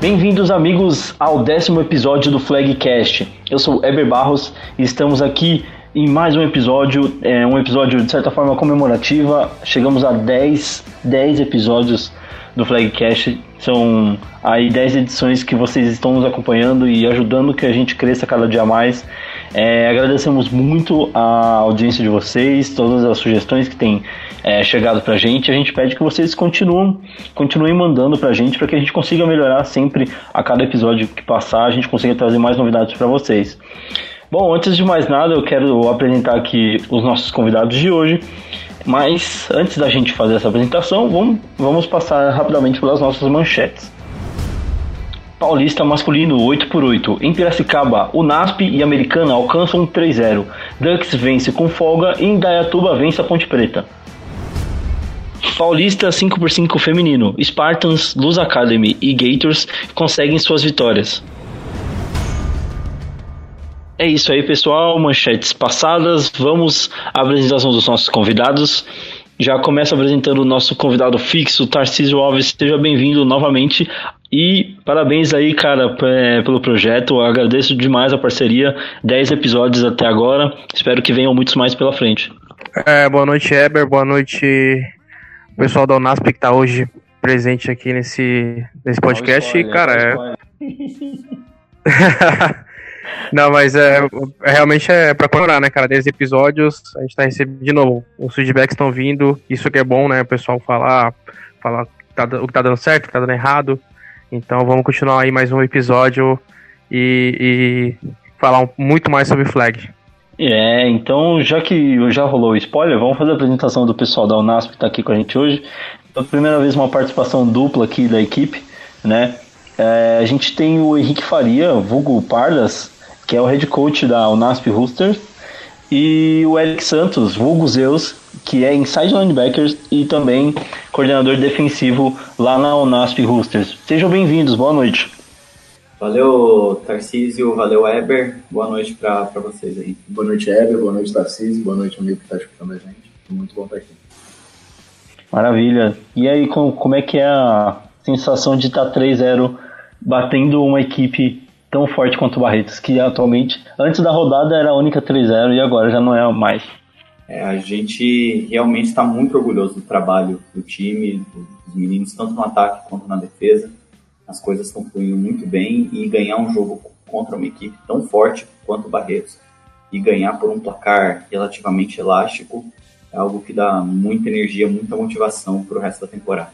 Bem-vindos, amigos, ao décimo episódio do Flagcast. Eu sou Eber Barros e estamos aqui em mais um episódio, é, um episódio de certa forma comemorativa. Chegamos a 10, 10 episódios do Flagcast. São aí 10 edições que vocês estão nos acompanhando e ajudando que a gente cresça cada dia mais. É, agradecemos muito a audiência de vocês, todas as sugestões que têm é, chegado pra gente. A gente pede que vocês continuem, continuem mandando pra gente para que a gente consiga melhorar sempre a cada episódio que passar, a gente consiga trazer mais novidades para vocês. Bom, antes de mais nada, eu quero apresentar aqui os nossos convidados de hoje. Mas antes da gente fazer essa apresentação, vamos, vamos passar rapidamente pelas nossas manchetes. Paulista masculino 8x8. Em Piracicaba, o NASP e Americana alcançam 3-0. Ducks vence com folga e Indaiatuba vence a Ponte Preta. Paulista 5x5 feminino. Spartans, Luz Academy e Gators conseguem suas vitórias. É isso aí, pessoal. Manchetes passadas. Vamos à apresentação dos nossos convidados. Já começo apresentando o nosso convidado fixo, Tarcísio Alves. Seja bem-vindo novamente. E parabéns aí, cara, é, pelo projeto. Eu agradeço demais a parceria. 10 episódios até agora. Espero que venham muitos mais pela frente. É, boa noite, Eber. Boa noite, pessoal da Unasp que está hoje presente aqui nesse, nesse podcast. Spoiler, cara, é. Não, mas é, é realmente é pra comemorar, né, cara? 10 episódios, a gente tá recebendo de novo. Os feedbacks estão vindo, isso que é bom, né? O pessoal falar, falar tá, o que tá dando certo, o que tá dando errado. Então vamos continuar aí mais um episódio e, e falar muito mais sobre Flag. É, então já que já rolou o spoiler, vamos fazer a apresentação do pessoal da Unasp que tá aqui com a gente hoje. Pela primeira vez uma participação dupla aqui da equipe, né? É, a gente tem o Henrique Faria, vulgo Pardas, que é o head coach da Unasp Roosters, e o Eric Santos, vulgo Zeus, que é inside linebacker e também coordenador defensivo lá na Unasp Roosters. Sejam bem-vindos, boa noite. Valeu, Tarcísio, valeu, Eber. Boa noite para vocês aí. Boa noite, Eber, boa noite, Tarcísio, boa noite, amigo que está escutando a gente. Muito bom estar aqui. Maravilha. E aí, como é que é a sensação de estar 3-0 batendo uma equipe tão forte quanto o Barretos, que atualmente, antes da rodada era a única 3-0 e agora já não é mais. É, a gente realmente está muito orgulhoso do trabalho do time, dos meninos, tanto no ataque quanto na defesa. As coisas estão fluindo muito bem e ganhar um jogo contra uma equipe tão forte quanto o Barretos e ganhar por um placar relativamente elástico é algo que dá muita energia, muita motivação para o resto da temporada.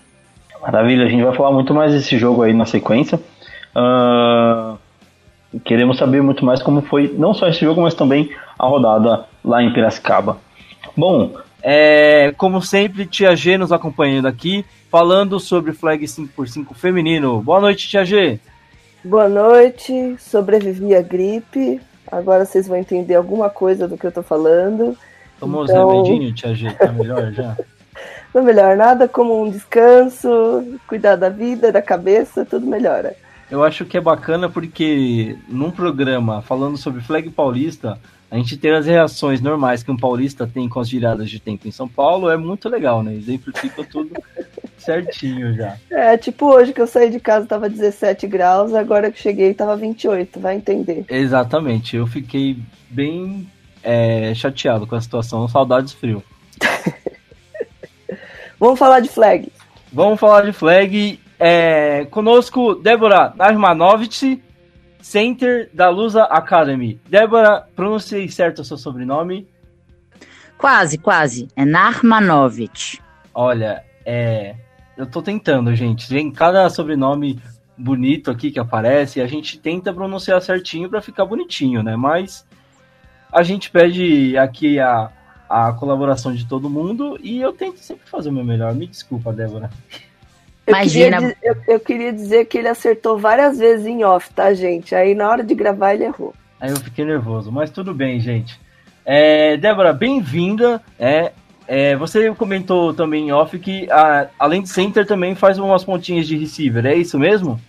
Maravilha, a gente vai falar muito mais desse jogo aí na sequência. Uh, queremos saber muito mais como foi não só esse jogo, mas também a rodada lá em Piracicaba. Bom, é, como sempre, Tia G nos acompanhando aqui, falando sobre Flag 5x5 feminino. Boa noite, Tia G. Boa noite, sobrevivi à gripe. Agora vocês vão entender alguma coisa do que eu tô falando. Tomou então... os remedinhos, Tia G? Tá melhor já? Não melhor nada como um descanso, cuidar da vida, da cabeça, tudo melhora. Eu acho que é bacana porque num programa falando sobre flag paulista, a gente ter as reações normais que um paulista tem com as viradas de tempo em São Paulo é muito legal, né? Exemplifica tudo certinho já. É, tipo hoje que eu saí de casa tava 17 graus, agora que cheguei tava 28, vai entender. Exatamente, eu fiquei bem é, chateado com a situação, saudades frio. Vamos falar de flag. Vamos falar de flag é, conosco, Débora Narmanovic, Center da Lusa Academy. Débora, pronunciei certo o seu sobrenome? Quase, quase. É Narmanovic. Olha, é. Eu tô tentando, gente. Tem cada sobrenome bonito aqui que aparece, a gente tenta pronunciar certinho para ficar bonitinho, né? Mas a gente pede aqui a, a colaboração de todo mundo e eu tento sempre fazer o meu melhor. Me desculpa, Débora. Eu Imagina. Queria, eu, eu, queria dizer que ele acertou várias vezes em off, tá, gente? Aí na hora de gravar ele errou. Aí eu fiquei nervoso, mas tudo bem, gente. É, Débora, bem-vinda. É, é, você comentou também em off que a, além de center também faz umas pontinhas de receiver, é isso mesmo?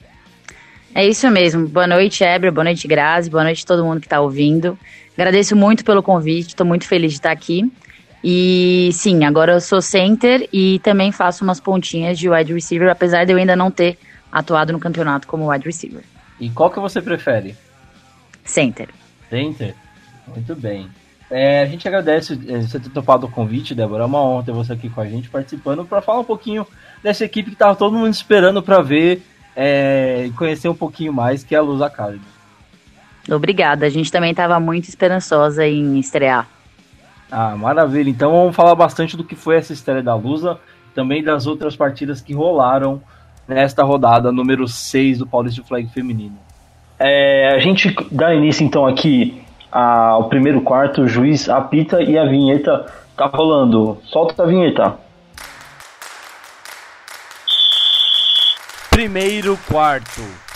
É isso mesmo. Boa noite, Ebra. Boa noite, Grazi. Boa noite a todo mundo que está ouvindo. Agradeço muito pelo convite. Estou muito feliz de estar aqui. E sim, agora eu sou center e também faço umas pontinhas de wide receiver, apesar de eu ainda não ter atuado no campeonato como wide receiver. E qual que você prefere? Center. Center? Muito bem. É, a gente agradece é, você ter topado o convite, Débora. É uma honra ter você aqui com a gente participando para falar um pouquinho dessa equipe que estava todo mundo esperando para ver é, e conhecer um pouquinho mais, que é a Luz Academy. Obrigada, a gente também estava muito esperançosa em estrear. Ah, maravilha. Então vamos falar bastante do que foi essa estreia da Lusa, também das outras partidas que rolaram nesta rodada número 6 do Paulista Flag Feminino. É, a gente dá início então aqui ao primeiro quarto, o juiz apita e a vinheta tá rolando. Solta a vinheta. Primeiro quarto.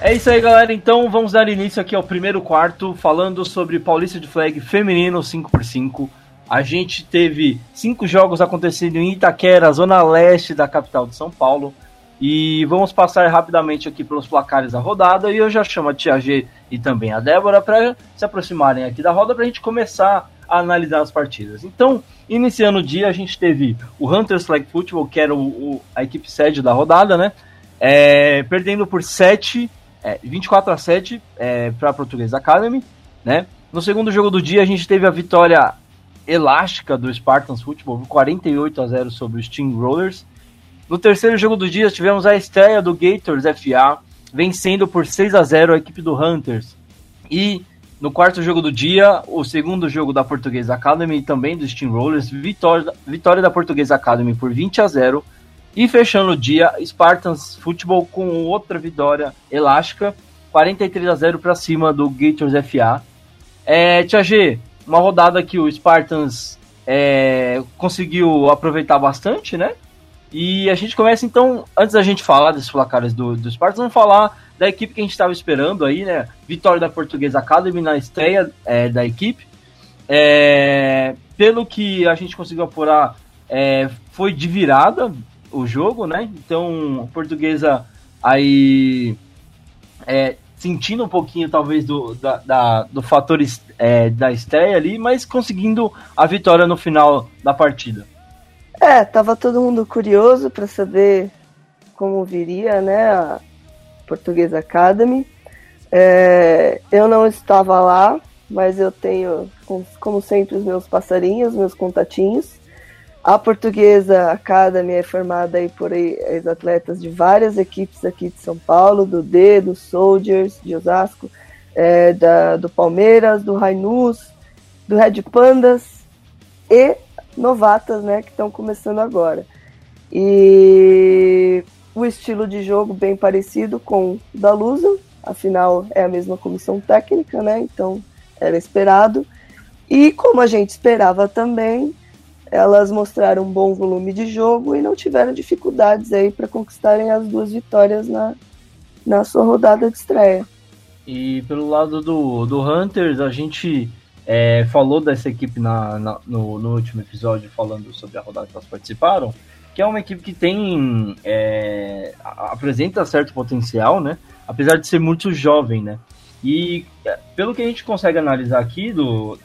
É isso aí, galera. Então vamos dar início aqui ao primeiro quarto, falando sobre Paulista de Flag feminino 5x5. A gente teve cinco jogos acontecendo em Itaquera, zona leste da capital de São Paulo. E vamos passar rapidamente aqui pelos placares da rodada. E eu já chamo a Tia G e também a Débora para se aproximarem aqui da roda para a gente começar a analisar as partidas. Então, iniciando o dia, a gente teve o Hunters Flag Football, que era o, o, a equipe sede da rodada, né? É, perdendo por 7, é, 24 a 7 é, para a Português Academy, né? No segundo jogo do dia, a gente teve a vitória elástica do Spartans Football, 48 a 0 sobre os Steam Rollers. No terceiro jogo do dia, tivemos a estreia do Gators FA, vencendo por 6 a 0 a equipe do Hunters. E no quarto jogo do dia, o segundo jogo da Portuguesa Academy também do Steamrollers, vitória, vitória da Portuguesa Academy por 20 a 0. E fechando o dia, Spartans Futebol com outra vitória elástica, 43 a 0 para cima do Gators FA. É, Tia G, uma rodada que o Spartans é, conseguiu aproveitar bastante, né? E a gente começa então, antes da gente falar desses placares do, do Spartans, vamos falar da equipe que a gente estava esperando aí, né? Vitória da Portuguesa Academy na estreia é, da equipe. É, pelo que a gente conseguiu apurar, é, foi de virada o jogo, né? Então, a Portuguesa aí é, sentindo um pouquinho talvez do, da, da do fator é, da estreia ali, mas conseguindo a vitória no final da partida. É, tava todo mundo curioso para saber como viria, né, a Portuguesa Academy. É, eu não estava lá, mas eu tenho, como sempre, os meus passarinhos, meus contatinhos. A Portuguesa Academy é formada aí por ex-atletas de várias equipes aqui de São Paulo, do D, do Soldiers, de Osasco, é, da, do Palmeiras, do Rainus, do Red Pandas e novatas, né, que estão começando agora. E o estilo de jogo bem parecido com o da Lusa, afinal é a mesma comissão técnica, né? Então era esperado. E como a gente esperava também, elas mostraram um bom volume de jogo e não tiveram dificuldades aí para conquistarem as duas vitórias na, na sua rodada de estreia. E pelo lado do, do Hunters, a gente é, falou dessa equipe na, na no, no, último episódio, falando sobre a rodada que elas participaram, que é uma equipe que tem. É, apresenta certo potencial, né? Apesar de ser muito jovem, né? E é, pelo que a gente consegue analisar aqui do,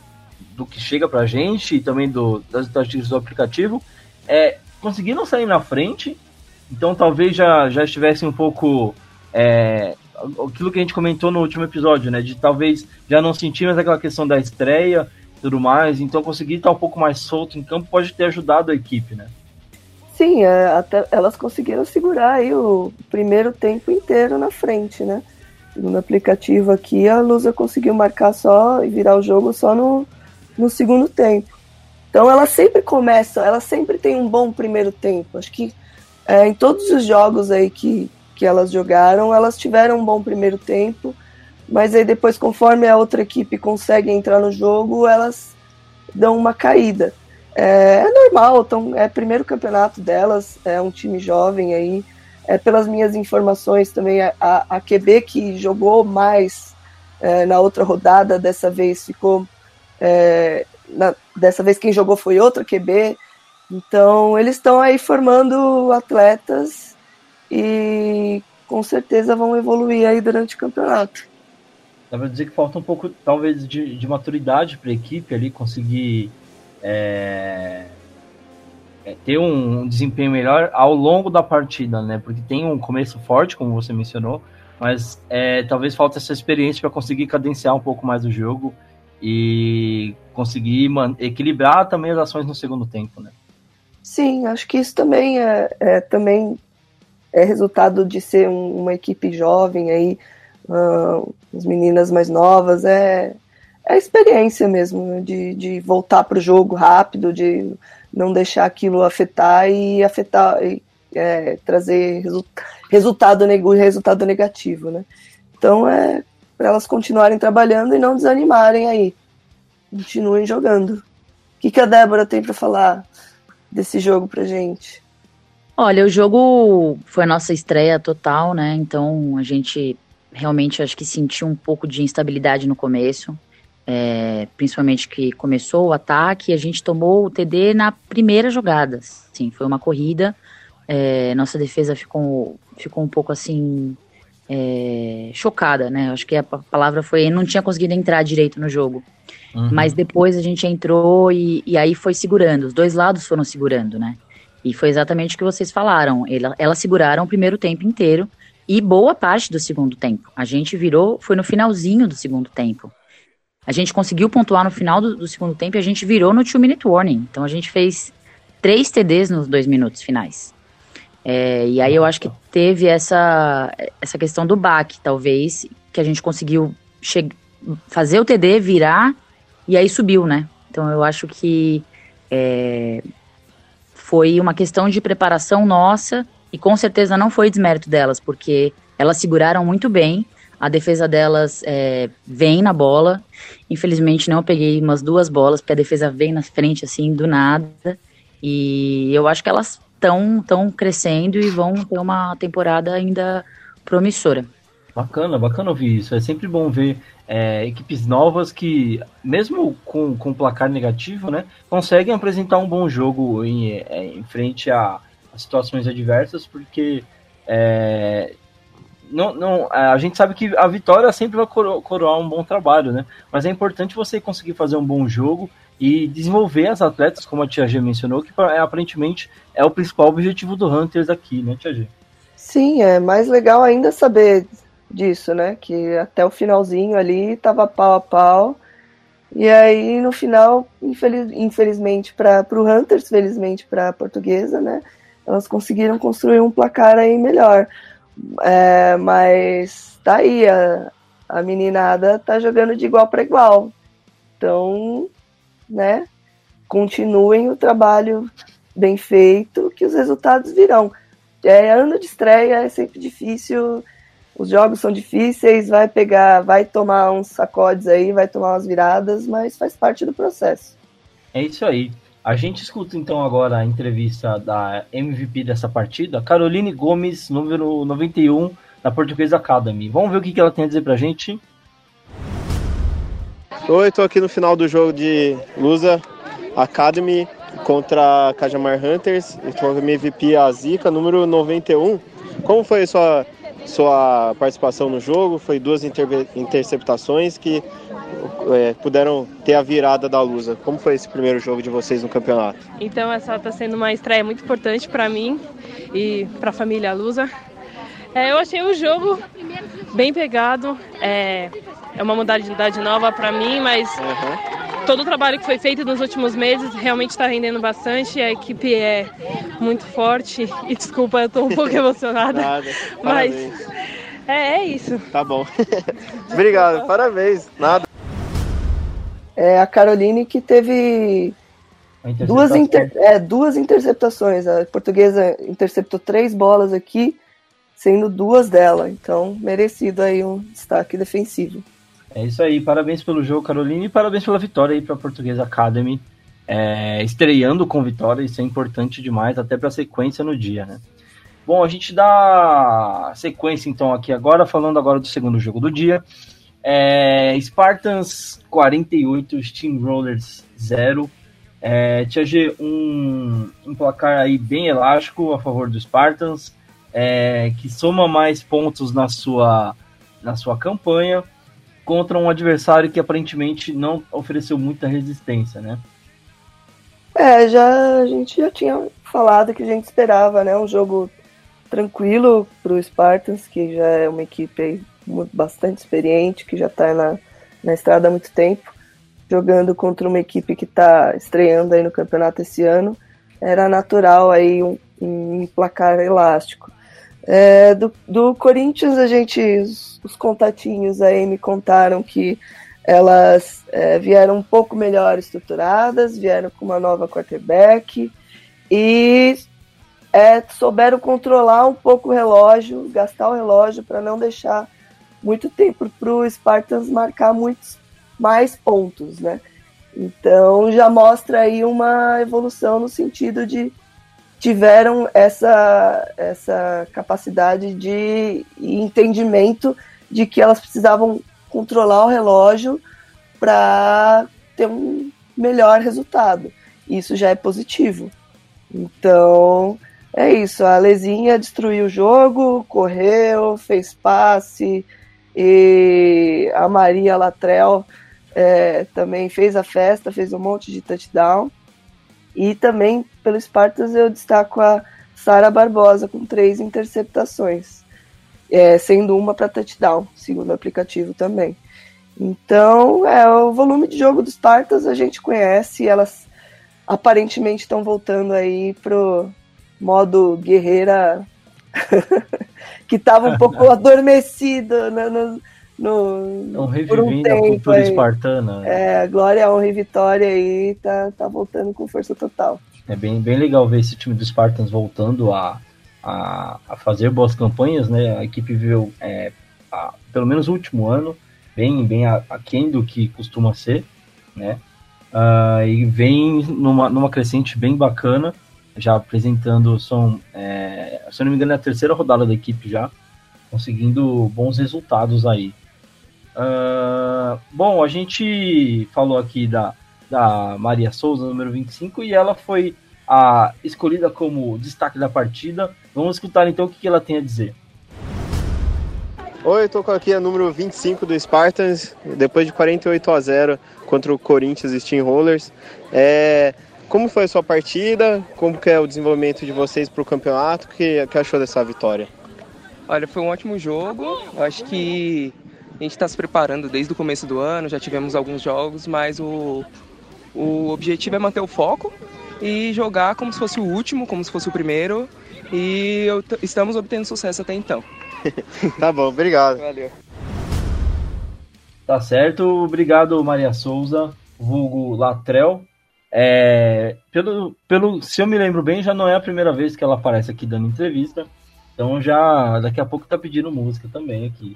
do que chega pra gente e também do, das estatísticas do aplicativo, é, conseguiram sair na frente, então talvez já, já estivessem um pouco é, aquilo que a gente comentou no último episódio, né? De talvez já não sentir mais aquela questão da estreia e tudo mais, então conseguir estar um pouco mais solto em campo pode ter ajudado a equipe, né? Sim, é, até elas conseguiram segurar aí o primeiro tempo inteiro na frente, né? No aplicativo aqui, a Lusa conseguiu marcar só e virar o jogo só no, no segundo tempo. Então ela sempre começa, ela sempre tem um bom primeiro tempo. Acho que é, em todos os jogos aí que, que elas jogaram, elas tiveram um bom primeiro tempo, mas aí depois, conforme a outra equipe consegue entrar no jogo, elas dão uma caída. É, é normal, então, é primeiro campeonato delas, é um time jovem aí. É, pelas minhas informações também, a, a QB que jogou mais é, na outra rodada, dessa vez ficou. É, na, dessa vez quem jogou foi outra QB. Então, eles estão aí formando atletas e com certeza vão evoluir aí durante o campeonato. Dá pra dizer que falta um pouco, talvez, de, de maturidade para a equipe ali conseguir é, é, ter um desempenho melhor ao longo da partida, né? Porque tem um começo forte, como você mencionou, mas é, talvez falte essa experiência para conseguir cadenciar um pouco mais o jogo e conseguir equilibrar também as ações no segundo tempo, né? Sim, acho que isso também é, é também é resultado de ser um, uma equipe jovem aí, uh, as meninas mais novas, é, é a experiência mesmo, né? de, de voltar para o jogo rápido, de não deixar aquilo afetar e afetar, e, é, trazer resu resultado, resultado negativo, né? Então é para elas continuarem trabalhando e não desanimarem aí. Continuem jogando. O que, que a Débora tem para falar desse jogo pra gente? Olha, o jogo foi a nossa estreia total, né? Então a gente realmente acho que sentiu um pouco de instabilidade no começo. É, principalmente que começou o ataque a gente tomou o TD na primeira jogada. Sim, foi uma corrida. É, nossa defesa ficou, ficou um pouco assim é, chocada, né? Acho que a palavra foi não tinha conseguido entrar direito no jogo. Uhum. Mas depois a gente entrou e, e, aí foi segurando. Os dois lados foram segurando, né? E foi exatamente o que vocês falaram. Ela, elas seguraram o primeiro tempo inteiro e boa parte do segundo tempo. A gente virou, foi no finalzinho do segundo tempo. A gente conseguiu pontuar no final do, do segundo tempo e a gente virou no two minute warning. Então a gente fez três TDs nos dois minutos finais. É, e aí eu acho que teve essa, essa questão do baque, talvez, que a gente conseguiu fazer o TD, virar, e aí subiu, né? Então eu acho que é, foi uma questão de preparação nossa, e com certeza não foi desmérito delas, porque elas seguraram muito bem, a defesa delas é, vem na bola. Infelizmente não peguei umas duas bolas, porque a defesa vem na frente assim do nada. E eu acho que elas estão tão crescendo e vão ter uma temporada ainda promissora. Bacana, bacana ouvir isso. É sempre bom ver é, equipes novas que, mesmo com, com placar negativo, né, conseguem apresentar um bom jogo em, é, em frente a, a, situações adversas, porque é, não, não, a gente sabe que a vitória sempre vai coroar um bom trabalho, né? Mas é importante você conseguir fazer um bom jogo e desenvolver as atletas, como a Tia G mencionou, que é, aparentemente é o principal objetivo do Hunters aqui, né, Tia G? Sim, é mais legal ainda saber disso, né? Que até o finalzinho ali tava pau a pau. E aí, no final, infeliz, infelizmente para o Hunters, felizmente para a portuguesa, né? Elas conseguiram construir um placar aí melhor. É, mas tá aí, a, a meninada tá jogando de igual para igual. Então, né? Continuem o trabalho bem feito, que os resultados virão. É, ano de estreia é sempre difícil, os jogos são difíceis, vai pegar, vai tomar uns sacodes aí, vai tomar umas viradas, mas faz parte do processo. É isso aí. A gente escuta então agora a entrevista da MVP dessa partida, Caroline Gomes, número 91 da Portuguesa Academy. Vamos ver o que ela tem a dizer pra gente. Oi, estou aqui no final do jogo de Lusa Academy contra Cajamar Hunters. Estou com MVP a número 91. Como foi a sua, sua participação no jogo? Foi duas interceptações que é, puderam ter a virada da Lusa. Como foi esse primeiro jogo de vocês no campeonato? Então, essa está sendo uma estreia muito importante para mim e para a família Lusa. É, eu achei o jogo bem pegado. É, é uma modalidade nova para mim, mas uhum. todo o trabalho que foi feito nos últimos meses realmente está rendendo bastante. A equipe é muito forte. E desculpa, eu estou um pouco emocionada. Nada. Mas é, é isso. Tá bom. Obrigado, parabéns. Nada é a Caroline que teve duas, inter, é, duas interceptações. A portuguesa interceptou três bolas aqui, sendo duas dela. Então, merecido aí um destaque defensivo. É isso aí, parabéns pelo jogo, Caroline, e parabéns pela vitória aí para a Portuguesa Academy. É, estreando com vitória, isso é importante demais, até para a sequência no dia, né? Bom, a gente dá sequência então aqui agora, falando agora do segundo jogo do dia. É, Spartans 48, Steamrollers 0. É, G, um, um placar aí bem elástico a favor do Spartans, é, que soma mais pontos na sua, na sua campanha contra um adversário que aparentemente não ofereceu muita resistência, né? É, já a gente já tinha falado que a gente esperava, né? Um jogo tranquilo para o Spartans, que já é uma equipe bastante experiente, que já está na, na estrada há muito tempo, jogando contra uma equipe que está estreando aí no campeonato esse ano. Era natural aí um, um placar elástico. É, do, do Corinthians, a gente, os, os, contatinhos aí me contaram que elas é, vieram um pouco melhor estruturadas, vieram com uma nova quarterback e é, souberam controlar um pouco o relógio, gastar o relógio para não deixar muito tempo para o Spartans marcar muitos mais pontos, né? Então já mostra aí uma evolução no sentido de tiveram essa, essa capacidade de entendimento de que elas precisavam controlar o relógio para ter um melhor resultado. Isso já é positivo. Então, é isso. A Lezinha destruiu o jogo, correu, fez passe, e a Maria Latrell é, também fez a festa, fez um monte de touchdown. E também, pelo Spartans, eu destaco a Sara Barbosa com três interceptações, é, sendo uma para touchdown, segundo o aplicativo também. Então, é o volume de jogo dos Spartans a gente conhece, elas aparentemente estão voltando aí pro modo guerreira que estava um pouco adormecido no, no, no, Estão revivendo um a cultura aí. espartana. É, glória, honra e vitória aí tá, tá voltando com força total. É bem, bem legal ver esse time do Spartans voltando a, a, a fazer boas campanhas, né? A equipe viveu, é, a, pelo menos o último ano, bem, bem aquém do que costuma ser, né? Uh, e vem numa, numa crescente bem bacana, já apresentando, são, é, se eu não me engano, é a terceira rodada da equipe já, conseguindo bons resultados aí. Uh, bom, a gente falou aqui da, da Maria Souza, número 25, e ela foi a escolhida como destaque da partida. Vamos escutar então o que ela tem a dizer. Oi, estou aqui a número 25 do Spartans, depois de 48 a 0 contra o Corinthians Steamrollers. É, como foi a sua partida? Como que é o desenvolvimento de vocês para o campeonato? O que, que achou dessa vitória? Olha, foi um ótimo jogo. Eu acho que a gente está se preparando desde o começo do ano, já tivemos alguns jogos, mas o, o objetivo é manter o foco e jogar como se fosse o último, como se fosse o primeiro. E estamos obtendo sucesso até então. tá bom, obrigado. Valeu. Tá certo, obrigado Maria Souza, vulgo Latrel. É, pelo, pelo, se eu me lembro bem, já não é a primeira vez que ela aparece aqui dando entrevista. Então já daqui a pouco tá pedindo música também aqui.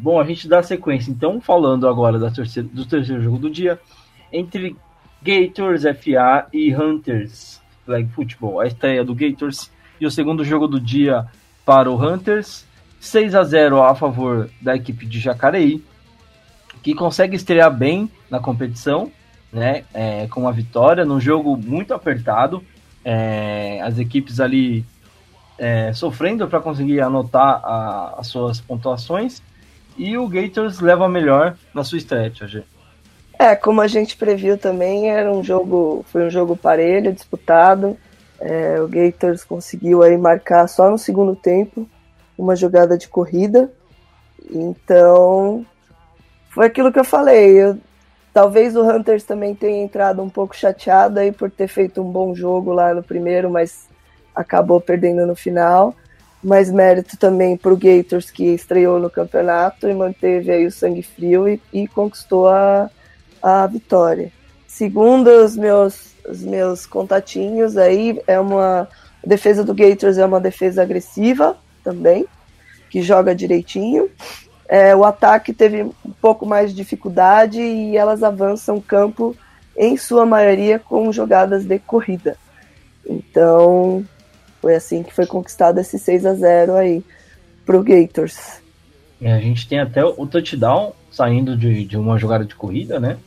Bom, a gente dá sequência. Então, falando agora da terceira, do terceiro jogo do dia, entre Gators FA e Hunters Flag Football. A estreia do Gators e o segundo jogo do dia para o Hunters. 6 a 0 a favor da equipe de Jacareí, que consegue estrear bem na competição, né, é, com uma vitória num jogo muito apertado. É, as equipes ali é, sofrendo para conseguir anotar a, as suas pontuações e o Gators leva melhor na sua estreia, É, como a gente previu também, era um jogo, foi um jogo parelho, disputado. É, o Gators conseguiu aí marcar só no segundo tempo uma jogada de corrida. Então, foi aquilo que eu falei. Eu, talvez o Hunters também tenha entrado um pouco chateado aí por ter feito um bom jogo lá no primeiro, mas acabou perdendo no final mas mérito também para o Gators que estreou no campeonato e manteve aí o sangue frio e, e conquistou a, a vitória. Segundo os meus, os meus contatinhos aí, é uma a defesa do Gators é uma defesa agressiva também, que joga direitinho. É, o ataque teve um pouco mais de dificuldade e elas avançam o campo em sua maioria com jogadas de corrida. Então, foi assim que foi conquistado esse 6 a 0 aí pro Gators. É, a gente tem até o touchdown saindo de, de uma jogada de corrida, né?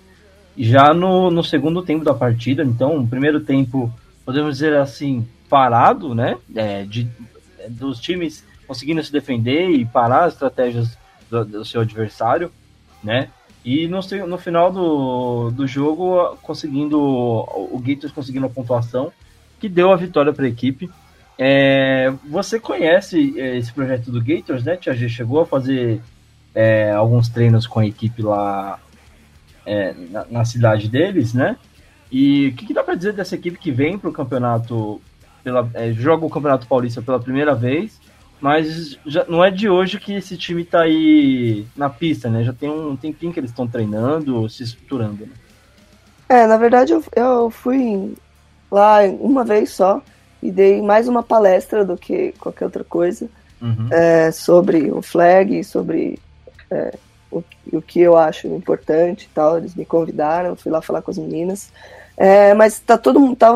Já no, no segundo tempo da partida, então, o primeiro tempo, podemos dizer assim, parado, né? É, de, dos times conseguindo se defender e parar as estratégias do, do seu adversário, né? E no, no final do, do jogo, conseguindo o Gators conseguindo a pontuação que deu a vitória para a equipe. É, você conhece é, esse projeto do Gators, né, Tia G? Chegou a fazer é, alguns treinos com a equipe lá é, na, na, cidade deles, né? E o que, que dá para dizer dessa equipe que vem para o campeonato, pela, é, joga o Campeonato Paulista pela primeira vez, mas já, não é de hoje que esse time está aí na pista, né? Já tem um tempinho que eles estão treinando, se estruturando. Né? É, na verdade eu, eu fui lá uma vez só e dei mais uma palestra do que qualquer outra coisa uhum. é, sobre o flag, sobre é, o, o que eu acho importante e tal. Eles me convidaram, fui lá falar com as meninas. É, mas tá todo mundo. Tá,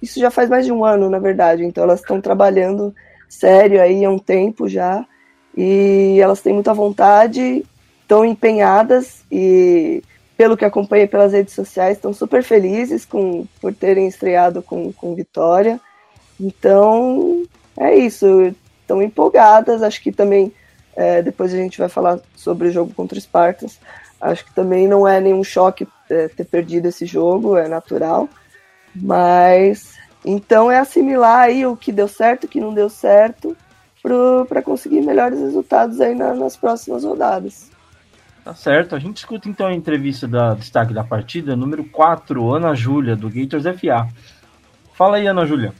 isso já faz mais de um ano, na verdade. Então elas estão trabalhando sério aí há um tempo já. E elas têm muita vontade, estão empenhadas e, pelo que acompanhei pelas redes sociais, estão super felizes com, por terem estreado com, com vitória. Então, é isso. Estão empolgadas. Acho que também, é, depois a gente vai falar sobre o jogo contra o Spartans. Acho que também não é nenhum choque é, ter perdido esse jogo, é natural. Mas, então é assimilar aí o que deu certo, o que não deu certo, para conseguir melhores resultados aí na, nas próximas rodadas. Tá certo. A gente escuta então a entrevista da destaque da partida, número 4, Ana Júlia, do Gators FA. Fala aí, Ana Júlia.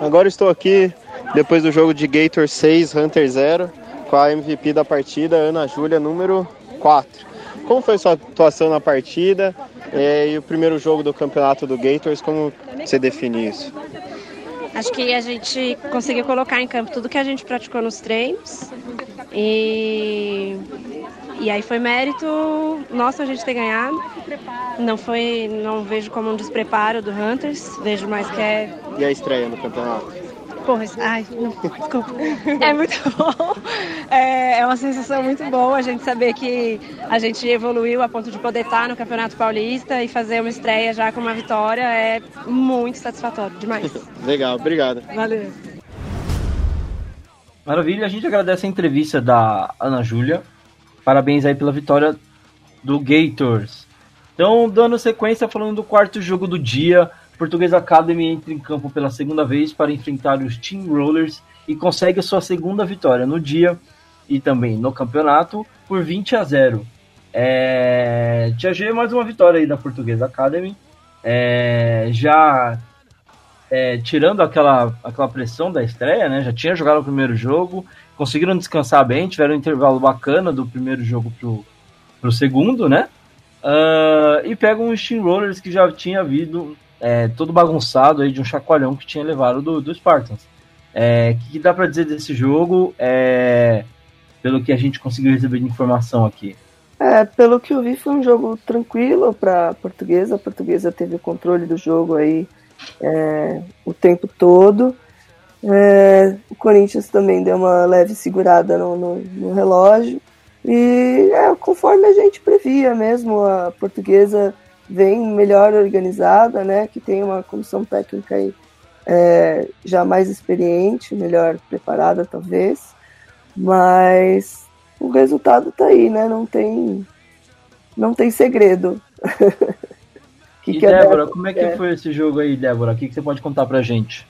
Agora estou aqui depois do jogo de Gator 6, Hunter 0, com a MVP da partida, Ana Júlia, número 4. Como foi sua atuação na partida é, e o primeiro jogo do campeonato do Gators? Como você define isso? Acho que a gente conseguiu colocar em campo tudo que a gente praticou nos treinos e, e aí foi mérito nosso a gente ter ganhado. Não foi, não vejo como um despreparo do Hunters, vejo mais que é. E a estreia no campeonato? Porra, ai, não, desculpa. É muito bom. É, é, uma sensação muito boa a gente saber que a gente evoluiu a ponto de poder estar no Campeonato Paulista e fazer uma estreia já com uma vitória é muito satisfatório, demais. Legal, obrigado. Valeu. Maravilha, a gente agradece a entrevista da Ana Júlia. Parabéns aí pela vitória do Gators. Então, dando sequência, falando do quarto jogo do dia, Português Academy entra em campo pela segunda vez para enfrentar os Team Rollers e consegue a sua segunda vitória no dia e também no campeonato por 20 a 0. É... Tia G, mais uma vitória aí da Português Academy. É... Já é, tirando aquela, aquela pressão da estreia, né? Já tinha jogado o primeiro jogo, conseguiram descansar bem, tiveram um intervalo bacana do primeiro jogo pro, pro segundo, né? Uh, e pegam os Steamrollers que já tinha havido é, todo bagunçado aí de um chacoalhão que tinha levado do, do Spartans. É, o que, dá para dizer desse jogo, é, pelo que a gente conseguiu receber de informação aqui? É, pelo que eu vi, foi um jogo tranquilo para portuguesa. A portuguesa teve o controle do jogo aí é, o tempo todo. É, o Corinthians também deu uma leve segurada no, no, no relógio. E é, conforme a gente previa mesmo, a portuguesa vem melhor organizada, né? Que tem uma comissão técnica aí, é, já mais experiente, melhor preparada talvez, mas o resultado tá aí, né? Não tem, não tem segredo. que e que Débora, como é que é? foi esse jogo aí, Débora? O que, que você pode contar pra gente?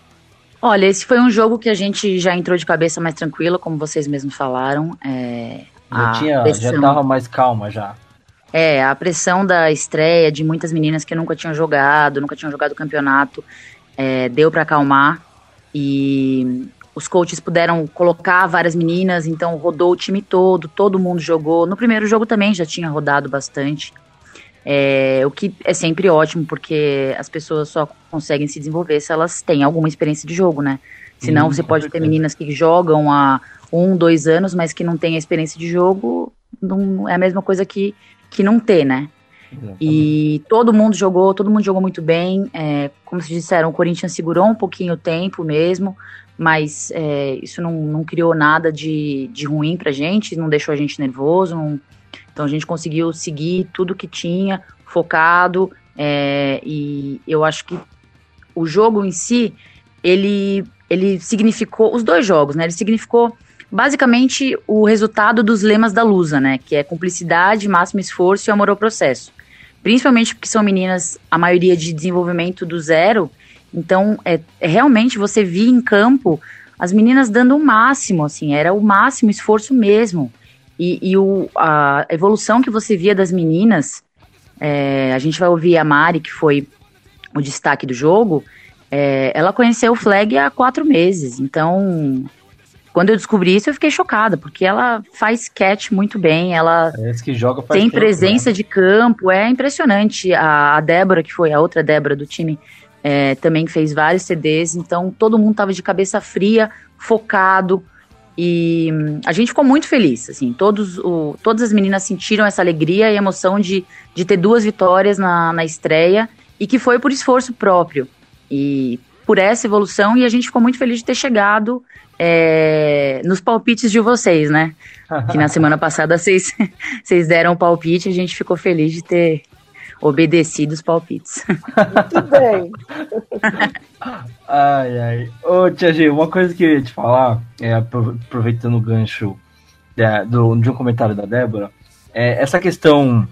Olha, esse foi um jogo que a gente já entrou de cabeça mais tranquila, como vocês mesmos falaram. É, já, tinha, pressão... já tava mais calma já. É, a pressão da estreia de muitas meninas que nunca tinham jogado, nunca tinham jogado campeonato, é, deu para acalmar e os coaches puderam colocar várias meninas, então rodou o time todo, todo mundo jogou. No primeiro jogo também já tinha rodado bastante, é, o que é sempre ótimo, porque as pessoas só conseguem se desenvolver se elas têm alguma experiência de jogo, né? Senão hum, você pode ter meninas que jogam há um, dois anos, mas que não têm a experiência de jogo, não é a mesma coisa que que não ter, né? Exatamente. E todo mundo jogou, todo mundo jogou muito bem. É, como vocês disseram, o Corinthians segurou um pouquinho o tempo mesmo, mas é, isso não, não criou nada de, de ruim pra gente, não deixou a gente nervoso. Não, então a gente conseguiu seguir tudo que tinha, focado. É, e eu acho que o jogo em si, ele, ele significou, os dois jogos, né? Ele significou basicamente o resultado dos lemas da Lusa, né? Que é cumplicidade, máximo esforço e amor ao processo. Principalmente porque são meninas, a maioria de desenvolvimento do zero, Então, é, é realmente você via em campo as meninas dando o máximo, assim, era o máximo esforço mesmo. E, e o, a evolução que você via das meninas, é, a gente vai ouvir a Mari, que foi o destaque do jogo, é, ela conheceu o Flag há quatro meses, então quando eu descobri isso eu fiquei chocada, porque ela faz catch muito bem, ela tem tempo, presença né? de campo, é impressionante. A, a Débora, que foi a outra Débora do time, é, também fez vários CDs, então todo mundo tava de cabeça fria, focado, e hum, a gente ficou muito feliz, assim, todos o, todas as meninas sentiram essa alegria e emoção de, de ter duas vitórias na, na estreia, e que foi por esforço próprio, e por essa evolução, e a gente ficou muito feliz de ter chegado é, nos palpites de vocês, né? Que na semana passada vocês, vocês deram o palpite, a gente ficou feliz de ter obedecido os palpites. Muito bem. Ai, ai. Ô, Tia G, uma coisa que eu ia te falar, é, apro- aproveitando o gancho da- do, de um comentário da Débora, é essa questão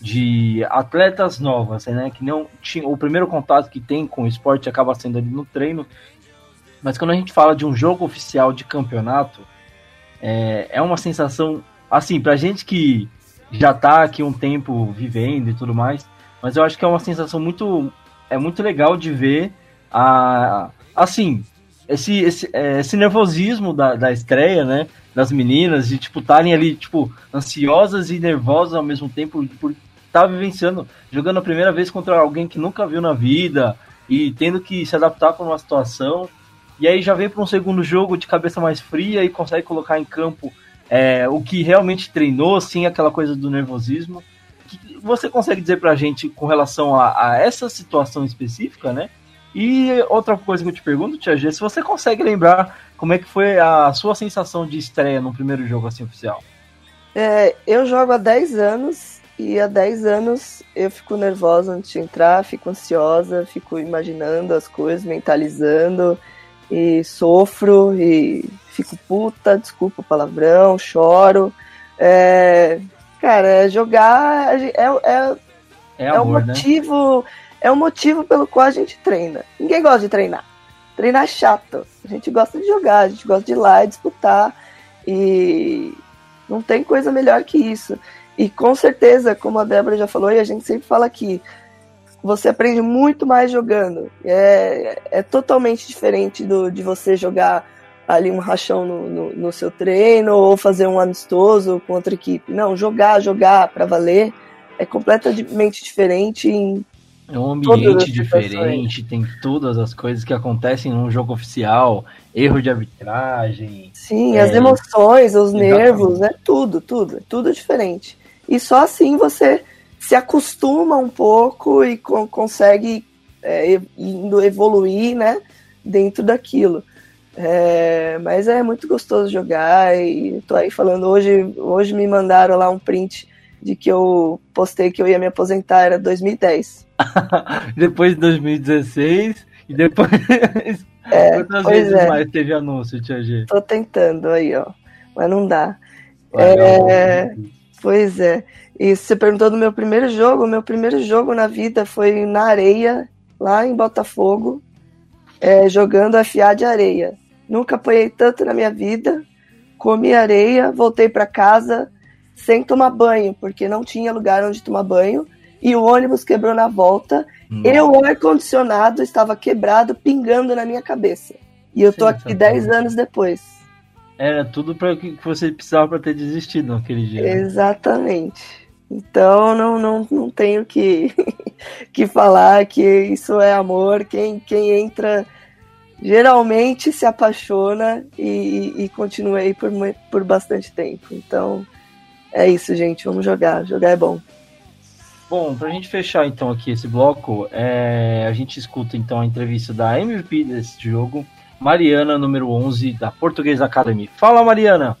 de atletas novas, né, que não tinha o primeiro contato que tem com o esporte acaba sendo ali no treino, mas quando a gente fala de um jogo oficial de campeonato, é, é uma sensação, assim, pra gente que já tá aqui um tempo vivendo e tudo mais, mas eu acho que é uma sensação muito, é muito legal de ver a, assim, esse, esse, é, esse nervosismo da, da estreia, né, das meninas, de, tipo, estarem ali, tipo, ansiosas e nervosas ao mesmo tempo, por estar vivenciando, jogando a primeira vez contra alguém que nunca viu na vida, e tendo que se adaptar com uma situação, e aí já vem para um segundo jogo de cabeça mais fria e consegue colocar em campo é, o que realmente treinou, sem aquela coisa do nervosismo. Você consegue dizer pra gente com relação a, a essa situação específica, né? E outra coisa que eu te pergunto, Tia G, se você consegue lembrar como é que foi a sua sensação de estreia no primeiro jogo assim oficial. É, eu jogo há 10 anos e há 10 anos eu fico nervosa antes de entrar, fico ansiosa, fico imaginando as coisas, mentalizando e sofro e fico puta, desculpa o palavrão, choro. É, cara, é jogar é, é, É é o amor, né? motivo, é o motivo pelo qual a gente treina. Ninguém gosta de treinar. Treinar é chato. A gente gosta de jogar, a gente gosta de ir lá e disputar. E não tem coisa melhor que isso. E com certeza, como a Débora já falou, e a gente sempre fala aqui, você aprende muito mais jogando. É, é totalmente diferente do, de você jogar ali um rachão no, no, no seu treino ou fazer um amistoso com outra equipe. Não, jogar, jogar para valer é completamente diferente em É um ambiente diferente, tem todas as coisas que acontecem num jogo oficial, erro de arbitragem. Sim, É, as emoções, os exatamente. nervos, né? Tudo, tudo, tudo diferente. E só assim você se acostuma um pouco e con- consegue é, evoluir, né? Dentro daquilo. É, mas é muito gostoso jogar e tô aí falando hoje, hoje me mandaram lá um print de que eu postei que eu ia me aposentar, era 2010. Depois de 2016 e depois. É, Quantas vezes é. mais teve anúncio, Tia G? Tô tentando aí, ó. Mas não dá. É, pois é. E você perguntou do meu primeiro jogo. Meu primeiro jogo na vida foi na areia, lá em Botafogo, é, jogando FA de areia. Nunca apanhei tanto na minha vida. Comi areia, voltei para casa sem tomar banho, porque não tinha lugar onde tomar banho. E o ônibus quebrou na volta. E o ar-condicionado estava quebrado, pingando na minha cabeça. E eu tô aqui Sensacional. 10 anos depois. Era tudo para que você precisava para ter desistido naquele dia. né? Exatamente. Então não, não, não tenho que, que falar que isso é amor. Quem, quem entra geralmente se apaixona e, e, e continua aí por, por bastante tempo. Então é isso, gente. Vamos jogar. Jogar é bom. Bom, pra gente fechar então aqui esse bloco, é, a gente escuta então a entrevista da MVP desse jogo, Mariana, número 11, da Português Academy. Fala, Mariana!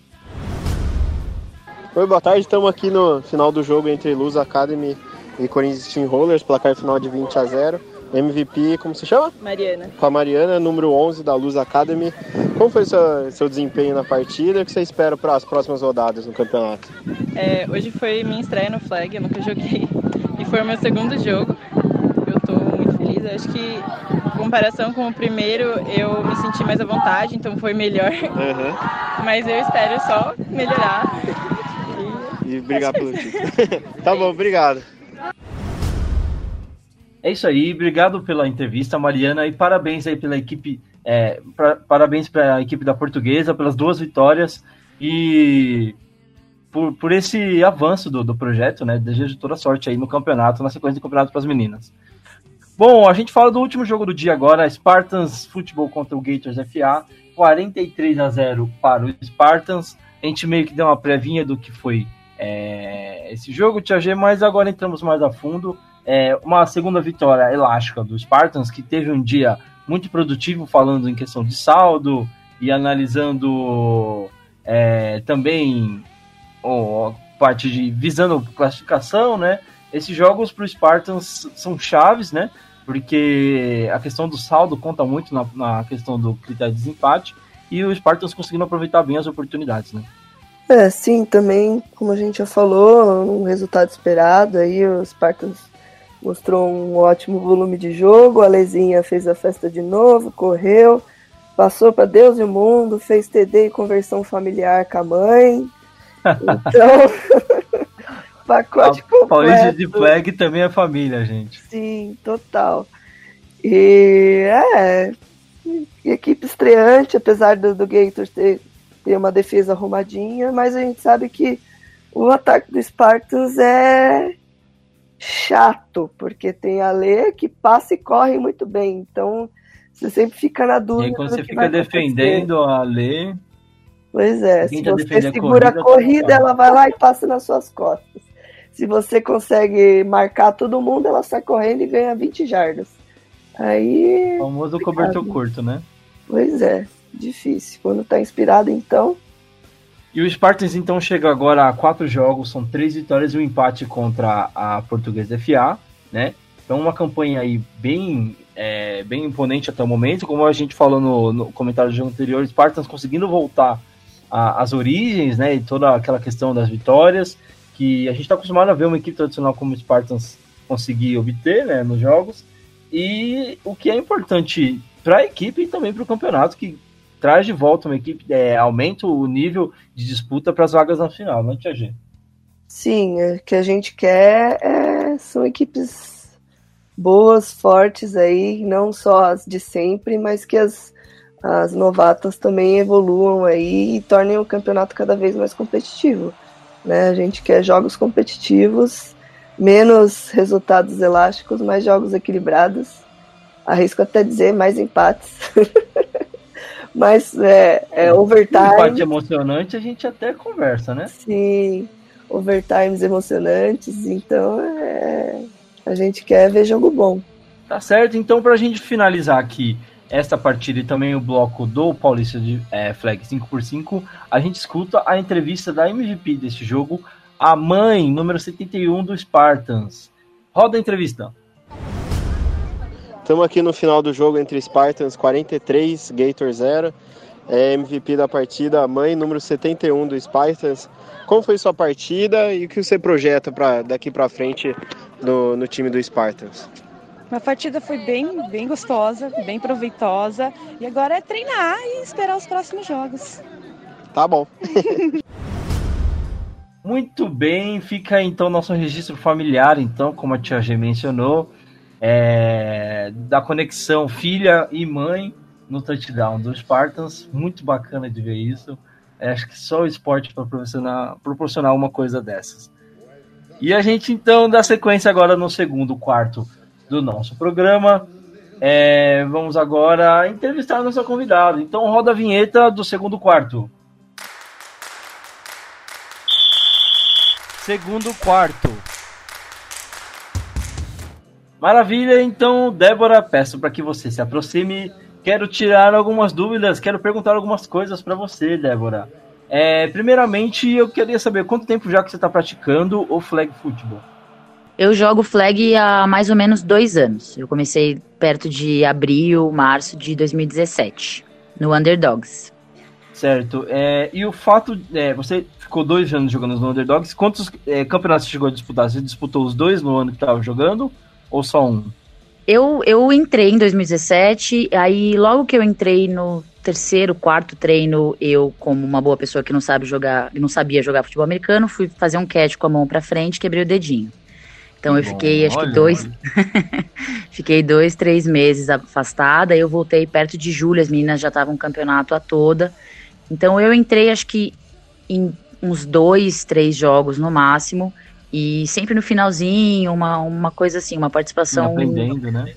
Oi, boa tarde. Estamos aqui no final do jogo entre Luz Academy e Corinthians Steam Rollers, placar final de 20 a 0. MVP, como se chama? Mariana. Com a Mariana, número 11 da Luz Academy. Como foi seu, seu desempenho na partida e o que você espera para as próximas rodadas no campeonato? É, hoje foi minha estreia no Flag, eu nunca joguei. E foi o meu segundo jogo. Eu tô muito feliz, mas acho que em comparação com o primeiro eu me senti mais à vontade, então foi melhor. Uhum. Mas eu espero só melhorar. E brigar pelo título. tá bom, obrigado. É isso aí, obrigado pela entrevista, Mariana, e parabéns aí pela equipe, é, pra, parabéns para a equipe da Portuguesa pelas duas vitórias e por, por esse avanço do, do projeto, né? Desejo toda sorte aí no campeonato, na sequência do campeonato para as meninas. Bom, a gente fala do último jogo do dia agora, Spartans Futebol contra o Gators FA, 43 a 0 para o Spartans. A gente meio que deu uma prévinha do que foi é, esse jogo, Tia G, mas agora entramos mais a fundo. É, uma segunda vitória elástica do Spartans, que teve um dia muito produtivo, falando em questão de saldo e analisando é, também a parte de visando classificação, né? Esses jogos para o Spartans são chaves, né? Porque a questão do saldo conta muito na, na questão do critério de desempate e o Spartans conseguindo aproveitar bem as oportunidades, né? É, sim, também, como a gente já falou, um resultado esperado aí, o Spartans mostrou um ótimo volume de jogo, a Lezinha fez a festa de novo, correu, passou para Deus e o mundo, fez TD e conversão familiar com a mãe. Então, pacote completo. Paulista de Flag também é família, gente. Sim, total. E é, equipe estreante, apesar do, do Gators ter, ter uma defesa arrumadinha, mas a gente sabe que o ataque do Spartans é chato, porque tem a Lê que passa e corre muito bem. Então, você sempre fica na dúvida. E quando você fica defendendo a Lê. Pois é, se você segura a corrida, a corrida ela vai lá e passa nas suas costas. Se você consegue marcar todo mundo, ela sai correndo e ganha 20 jardas. Aí. O famoso cobertor curto, né? Pois é, difícil. Quando tá inspirado, então. E o Spartans então chega agora a quatro jogos, são três vitórias e um empate contra a Portuguesa FA, né? Então uma campanha aí bem, é, bem imponente até o momento, como a gente falou no, no comentário do jogo anterior, Spartans conseguindo voltar às origens, né? E toda aquela questão das vitórias, que a gente está acostumado a ver uma equipe tradicional como o Spartans conseguir obter, né? Nos jogos. E o que é importante para a equipe e também para o campeonato, que traz de volta uma equipe, é, aumenta o nível de disputa para as vagas na final, não é, Tia G? Sim, o que a gente quer é, são equipes boas, fortes aí, não só as de sempre, mas que as, as novatas também evoluam aí e tornem o campeonato cada vez mais competitivo. Né? A gente quer jogos competitivos, menos resultados elásticos, mais jogos equilibrados. Arrisco até dizer mais empates. Mas é, é overtime. Empate emocionante a gente até conversa, né? Sim, overtimes emocionantes, então é, a gente quer ver jogo bom. Tá certo, então pra gente finalizar aqui esta partida e também o bloco do Paulista de é, Flag 5x5, a gente escuta a entrevista da MVP deste jogo, a mãe, número 71 do Spartans. Roda a entrevista. Estamos aqui no final do jogo entre Spartans 43, Gator 0. É MVP da partida, a mãe, número 71 do Spartans. Como foi sua partida e o que você projeta para daqui para frente no, no time do Spartans? A partida foi bem, bem gostosa, bem proveitosa. E agora é treinar e esperar os próximos jogos. Tá bom. Muito bem, fica então nosso registro familiar, então, como a tia G mencionou é, da conexão filha e mãe no touchdown dos Spartans. Muito bacana de ver isso. É, acho que só o esporte para proporcionar, proporcionar uma coisa dessas. E a gente então dá sequência agora no segundo quarto do nosso programa. É, vamos agora entrevistar a nossa convidada. Então roda a vinheta do segundo quarto. Segundo quarto. Maravilha, então, Débora, peço para que você se aproxime. Quero tirar algumas dúvidas, quero perguntar algumas coisas para você, Débora. É, primeiramente, eu queria saber quanto tempo já que você está praticando o flag football. Eu jogo flag há mais ou menos dois anos. Eu comecei perto de abril, março de 2017, no Underdogs. Certo. É, e o fato, é, você ficou dois anos jogando no Underdogs. Quantos é, campeonatos você chegou a disputar? Você disputou os dois no ano que estava jogando? Ou só um? Eu, eu entrei em 2017, aí logo que eu entrei no terceiro, quarto treino, eu, como uma boa pessoa que não sabe jogar, não sabia jogar futebol americano, fui fazer um catch com a mão para frente, quebrei o dedinho. Então eu fiquei, acho que dois, fiquei dois, três meses afastada. Eu voltei perto de julho, as meninas já estavam campeonato a toda. Então eu entrei, acho que em uns dois, três jogos no máximo. E sempre no finalzinho, uma, uma coisa assim, uma participação. Aprendendo, né?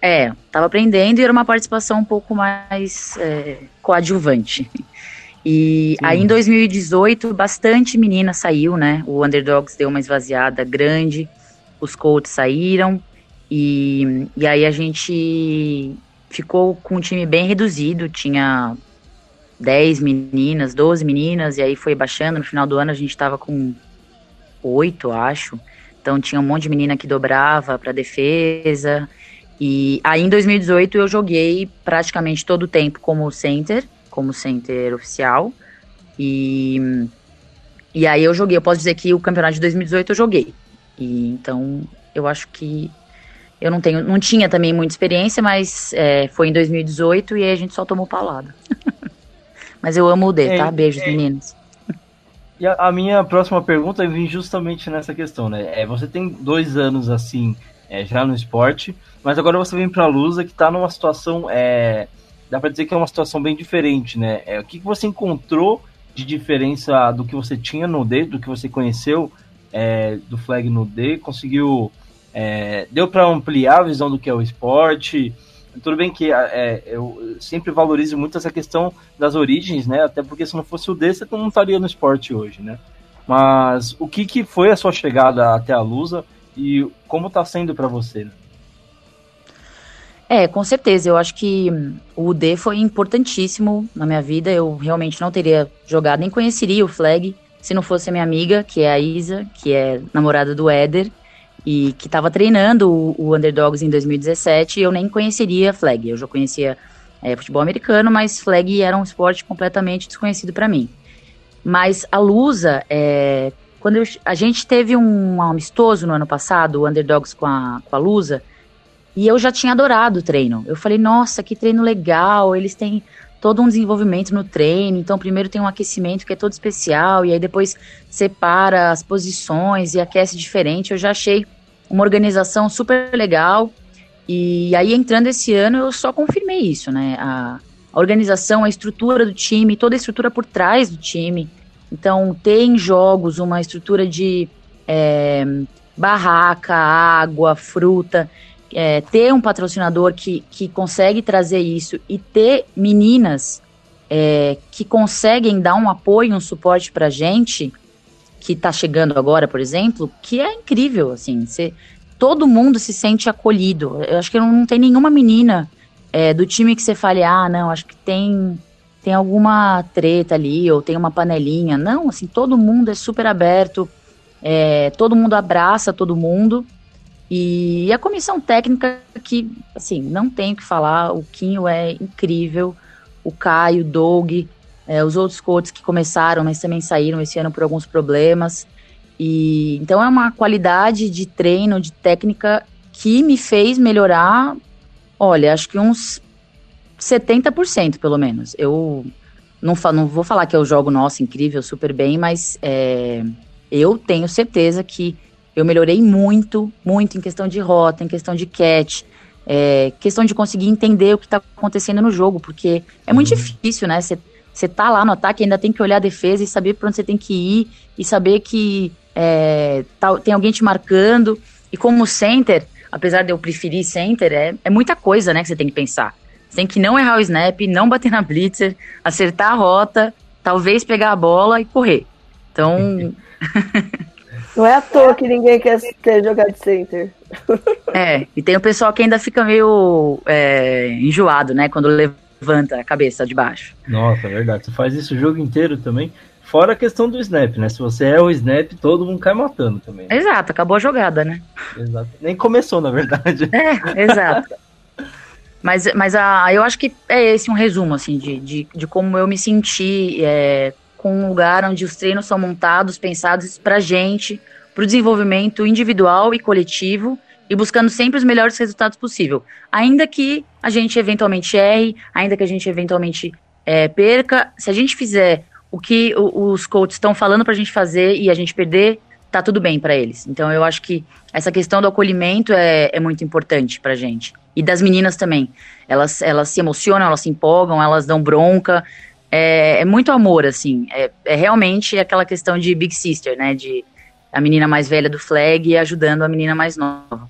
É, tava aprendendo e era uma participação um pouco mais é, coadjuvante. E Sim. aí em 2018, bastante menina saiu, né? O Underdogs deu uma esvaziada grande, os Colts saíram, e, e aí a gente ficou com um time bem reduzido, tinha 10 meninas, 12 meninas, e aí foi baixando. No final do ano a gente tava com oito, acho. Então tinha um monte de menina que dobrava para defesa. E aí em 2018 eu joguei praticamente todo o tempo como center, como center oficial. E, e aí eu joguei, eu posso dizer que o campeonato de 2018 eu joguei. E então eu acho que eu não tenho, não tinha também muita experiência, mas é, foi em 2018 e aí a gente só tomou paulada. mas eu amo o D, tá? Beijos, meninos. E a, a, minha próxima pergunta vem justamente nessa questão, né? É, você tem dois anos assim é, já no esporte, mas agora você vem para a Lusa que está numa situação, é, dá para dizer que é uma situação bem diferente, né? É, o que, que você encontrou de diferença do que você tinha no D, do que você conheceu é, do flag no D? Conseguiu, é, deu para ampliar a visão do que é o esporte? Tudo bem que é, eu sempre valorizo muito essa questão das origens, né? Até porque se não fosse o D, você não estaria no esporte hoje, né? Mas o que, que foi a sua chegada até a Lusa e como está sendo para você? É, com certeza. Eu acho que o D foi importantíssimo na minha vida. Eu realmente não teria jogado, nem conheceria o flag se não fosse a minha amiga, que é a Isa, que é namorada do Éder e que estava treinando o, o, Underdogs em 2017 e eu nem conheceria flag. Eu já conhecia é, futebol americano, mas flag era um esporte completamente desconhecido para mim. Mas a Lusa, é, quando eu, a gente teve um amistoso no ano passado, o Underdogs com a, com a Lusa, e eu já tinha adorado o treino. Eu falei, nossa, que treino legal, eles têm todo um desenvolvimento no treino. Então, primeiro tem um aquecimento que é todo especial, e aí depois separa as posições e aquece diferente. Eu já achei uma organização super legal. E aí, entrando esse ano, eu só confirmei isso, né? A, a organização, a estrutura do time, toda a estrutura por trás do time. Então, tem jogos uma estrutura de é, barraca, água, fruta é, ter um patrocinador que, que consegue trazer isso e ter meninas é, que conseguem dar um apoio, um suporte pra gente, que tá chegando agora, por exemplo, que é incrível, assim, você, todo mundo se sente acolhido. Eu acho que não, não tem nenhuma menina é, do time que você fale, ah, não, acho que tem tem alguma treta ali, ou tem uma panelinha. Não, assim, todo mundo é super aberto, é, todo mundo abraça todo mundo, e a comissão técnica, que, assim, não tem o que falar, o Quinho é incrível, o Caio, o Doug, é, os outros coaches que começaram, mas também saíram esse ano por alguns problemas. E então é uma qualidade de treino, de técnica que me fez melhorar, olha, acho que uns 70% pelo menos. Eu não, não vou falar que eu jogo, nossa, incrível, super bem, mas é, eu tenho certeza que eu melhorei muito, muito em questão de rota, em questão de catch, é, questão de conseguir entender o que está acontecendo no jogo, porque é muito uhum. difícil, né? Você tá lá no ataque, ainda tem que olhar a defesa e saber para onde você tem que ir, e saber que é, tá, tem alguém te marcando. E como center, apesar de eu preferir center, é, é muita coisa, né, que você tem que pensar. Você tem que não errar o snap, não bater na blitzer, acertar a rota, talvez pegar a bola e correr. Então. Não é à toa que ninguém quer ter jogado center. É, e tem o pessoal que ainda fica meio é, enjoado, né? Quando levanta a cabeça de baixo. Nossa, é verdade. Você faz isso o jogo inteiro também. Fora a questão do snap, né? Se você é o snap, todo mundo cai matando também. Exato, acabou a jogada, né? Exato. Nem começou, na verdade. É, exato. mas, mas a, eu acho que é esse um resumo, assim, de, de, de como eu me senti é, com um lugar onde os treinos são montados, pensados para gente, para o desenvolvimento individual e coletivo, e buscando sempre os melhores resultados possível. Ainda que a gente eventualmente erre, ainda que a gente eventualmente é, perca, se a gente fizer o que os coaches estão falando para a gente fazer e a gente perder, tá tudo bem para eles. Então eu acho que essa questão do acolhimento é, é muito importante pra gente. E das meninas também. Elas, elas se emocionam, elas se empolgam, elas dão bronca. É, é muito amor, assim. É, é, realmente aquela questão de Big Sister, né? De a menina mais velha do flag ajudando a menina mais nova.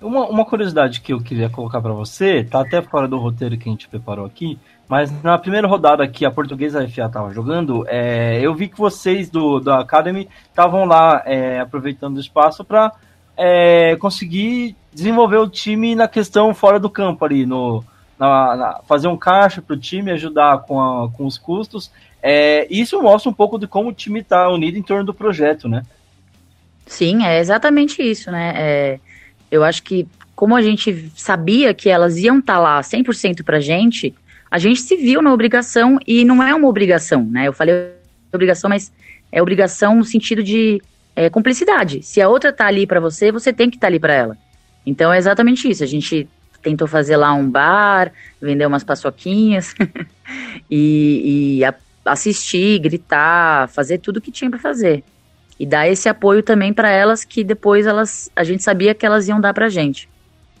Uma, uma curiosidade que eu queria colocar para você, tá até fora do roteiro que a gente preparou aqui, mas na primeira rodada que a portuguesa FA estava jogando, é, eu vi que vocês do, da Academy estavam lá é, aproveitando o espaço para é, conseguir desenvolver o time na questão fora do campo ali, no, na, na, fazer um caixa para o time, ajudar com, a, com os custos. É, isso mostra um pouco de como o time está unido em torno do projeto, né? Sim, é exatamente isso, né? É, eu acho que como a gente sabia que elas iam estar tá lá 100% para gente, a gente se viu na obrigação e não é uma obrigação, né? Eu falei obrigação, mas é obrigação no sentido de é, cumplicidade. Se a outra tá ali para você, você tem que estar tá ali para ela. Então é exatamente isso. A gente tentou fazer lá um bar, vender umas paçoquinhas e, e a, assistir, gritar, fazer tudo que tinha para fazer. E dar esse apoio também para elas que depois elas a gente sabia que elas iam dar pra gente.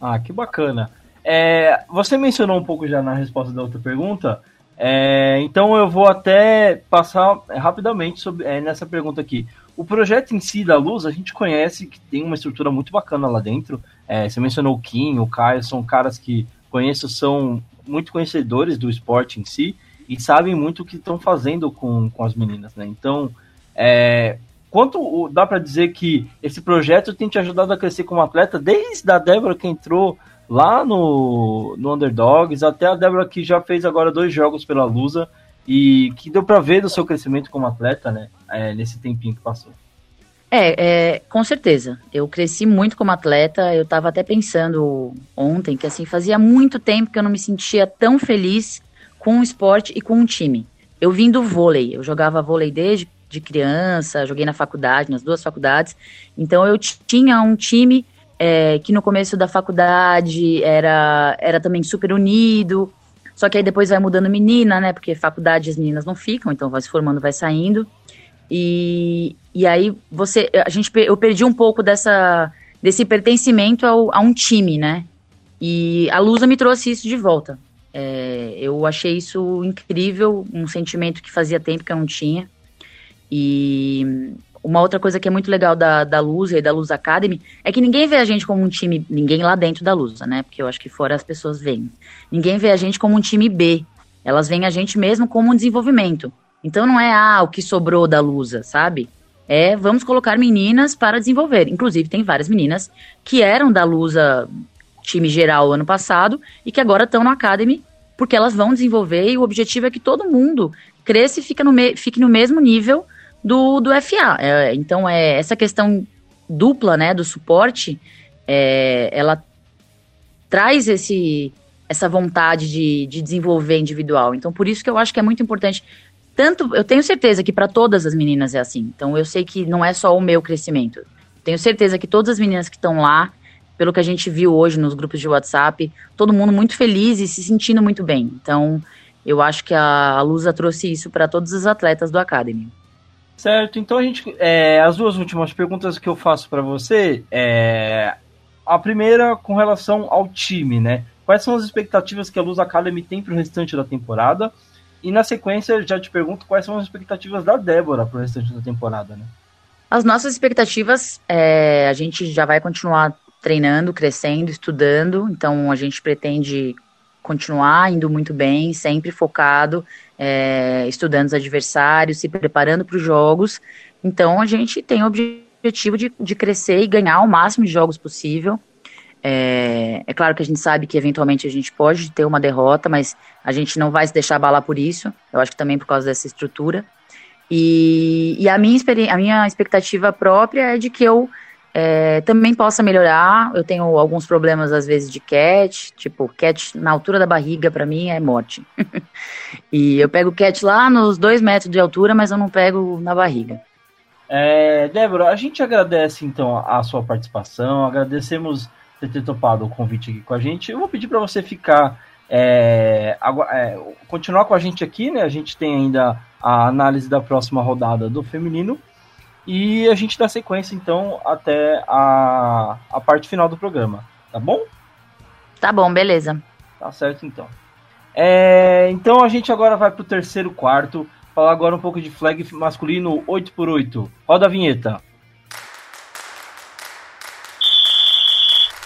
Ah, que bacana. É, você mencionou um pouco já na resposta da outra pergunta, é, então eu vou até passar rapidamente sobre, é, nessa pergunta aqui. O projeto em si da Luz, a gente conhece que tem uma estrutura muito bacana lá dentro. É, você mencionou o Kim, o Caio, são caras que conheço, são muito conhecedores do esporte em si e sabem muito o que estão fazendo com, com as meninas, né? Então, é, quanto dá para dizer que esse projeto tem te ajudado a crescer como atleta desde a Débora que entrou lá no, no Underdogs, até a Débora que já fez agora dois jogos pela Lusa e que deu para ver do seu crescimento como atleta, né, é, nesse tempinho que passou. É, é, com certeza. Eu cresci muito como atleta. Eu estava até pensando ontem que assim fazia muito tempo que eu não me sentia tão feliz com o esporte e com um time. Eu vim do vôlei. Eu jogava vôlei desde de criança, joguei na faculdade, nas duas faculdades. Então eu tinha um time é, que no começo da faculdade era, era também super unido, só que aí depois vai mudando menina, né? Porque faculdade as meninas não ficam, então vai se formando, vai saindo. E, e aí você. A gente, eu perdi um pouco dessa, desse pertencimento ao, a um time, né? E a Lusa me trouxe isso de volta. É, eu achei isso incrível, um sentimento que fazia tempo que eu não tinha. E uma outra coisa que é muito legal da, da Lusa e da Luz Academy é que ninguém vê a gente como um time, ninguém lá dentro da Lusa, né? Porque eu acho que fora as pessoas veem. Ninguém vê a gente como um time B. Elas veem a gente mesmo como um desenvolvimento. Então não é, ah, o que sobrou da Lusa, sabe? É, vamos colocar meninas para desenvolver. Inclusive, tem várias meninas que eram da Lusa time geral ano passado e que agora estão no Academy porque elas vão desenvolver e o objetivo é que todo mundo cresça e fique no, fique no mesmo nível do, do FA. É, então, é, essa questão dupla, né, do suporte, é, ela traz esse, essa vontade de, de desenvolver individual. Então, por isso que eu acho que é muito importante. Tanto, eu tenho certeza que para todas as meninas é assim. Então, eu sei que não é só o meu crescimento. Tenho certeza que todas as meninas que estão lá, pelo que a gente viu hoje nos grupos de WhatsApp, todo mundo muito feliz e se sentindo muito bem. Então, eu acho que a Lusa trouxe isso para todos os atletas do Academy. Certo, então a gente. É, as duas últimas perguntas que eu faço para você é. A primeira com relação ao time, né? Quais são as expectativas que a Luz Academy tem para o restante da temporada? E na sequência, já te pergunto quais são as expectativas da Débora para o restante da temporada, né? As nossas expectativas, é, a gente já vai continuar treinando, crescendo, estudando, então a gente pretende continuar indo muito bem, sempre focado é, estudando os adversários, se preparando para os jogos. Então a gente tem o objetivo de, de crescer e ganhar o máximo de jogos possível. É, é, claro que a gente sabe que eventualmente a gente pode ter uma derrota, mas a gente não vai se deixar abalar por isso. Eu acho que também por causa dessa estrutura. E, e a, minha, a minha expectativa própria é de que eu é, também possa melhorar. Eu tenho alguns problemas, às vezes, de cat. Tipo, cat na altura da barriga, para mim, é morte. e eu pego cat lá nos dois metros de altura, mas eu não pego na barriga. É, Débora, a gente agradece, então, a sua participação. Agradecemos você ter topado o convite aqui com a gente. Eu vou pedir para você ficar, é, é, continuar com a gente aqui, né? A gente tem ainda a análise da próxima rodada do feminino e a gente dá sequência então até a, a parte final do programa, tá bom? Tá bom, beleza. Tá certo então. É, então a gente agora vai pro terceiro quarto, falar agora um pouco de flag masculino 8x8. Roda a vinheta.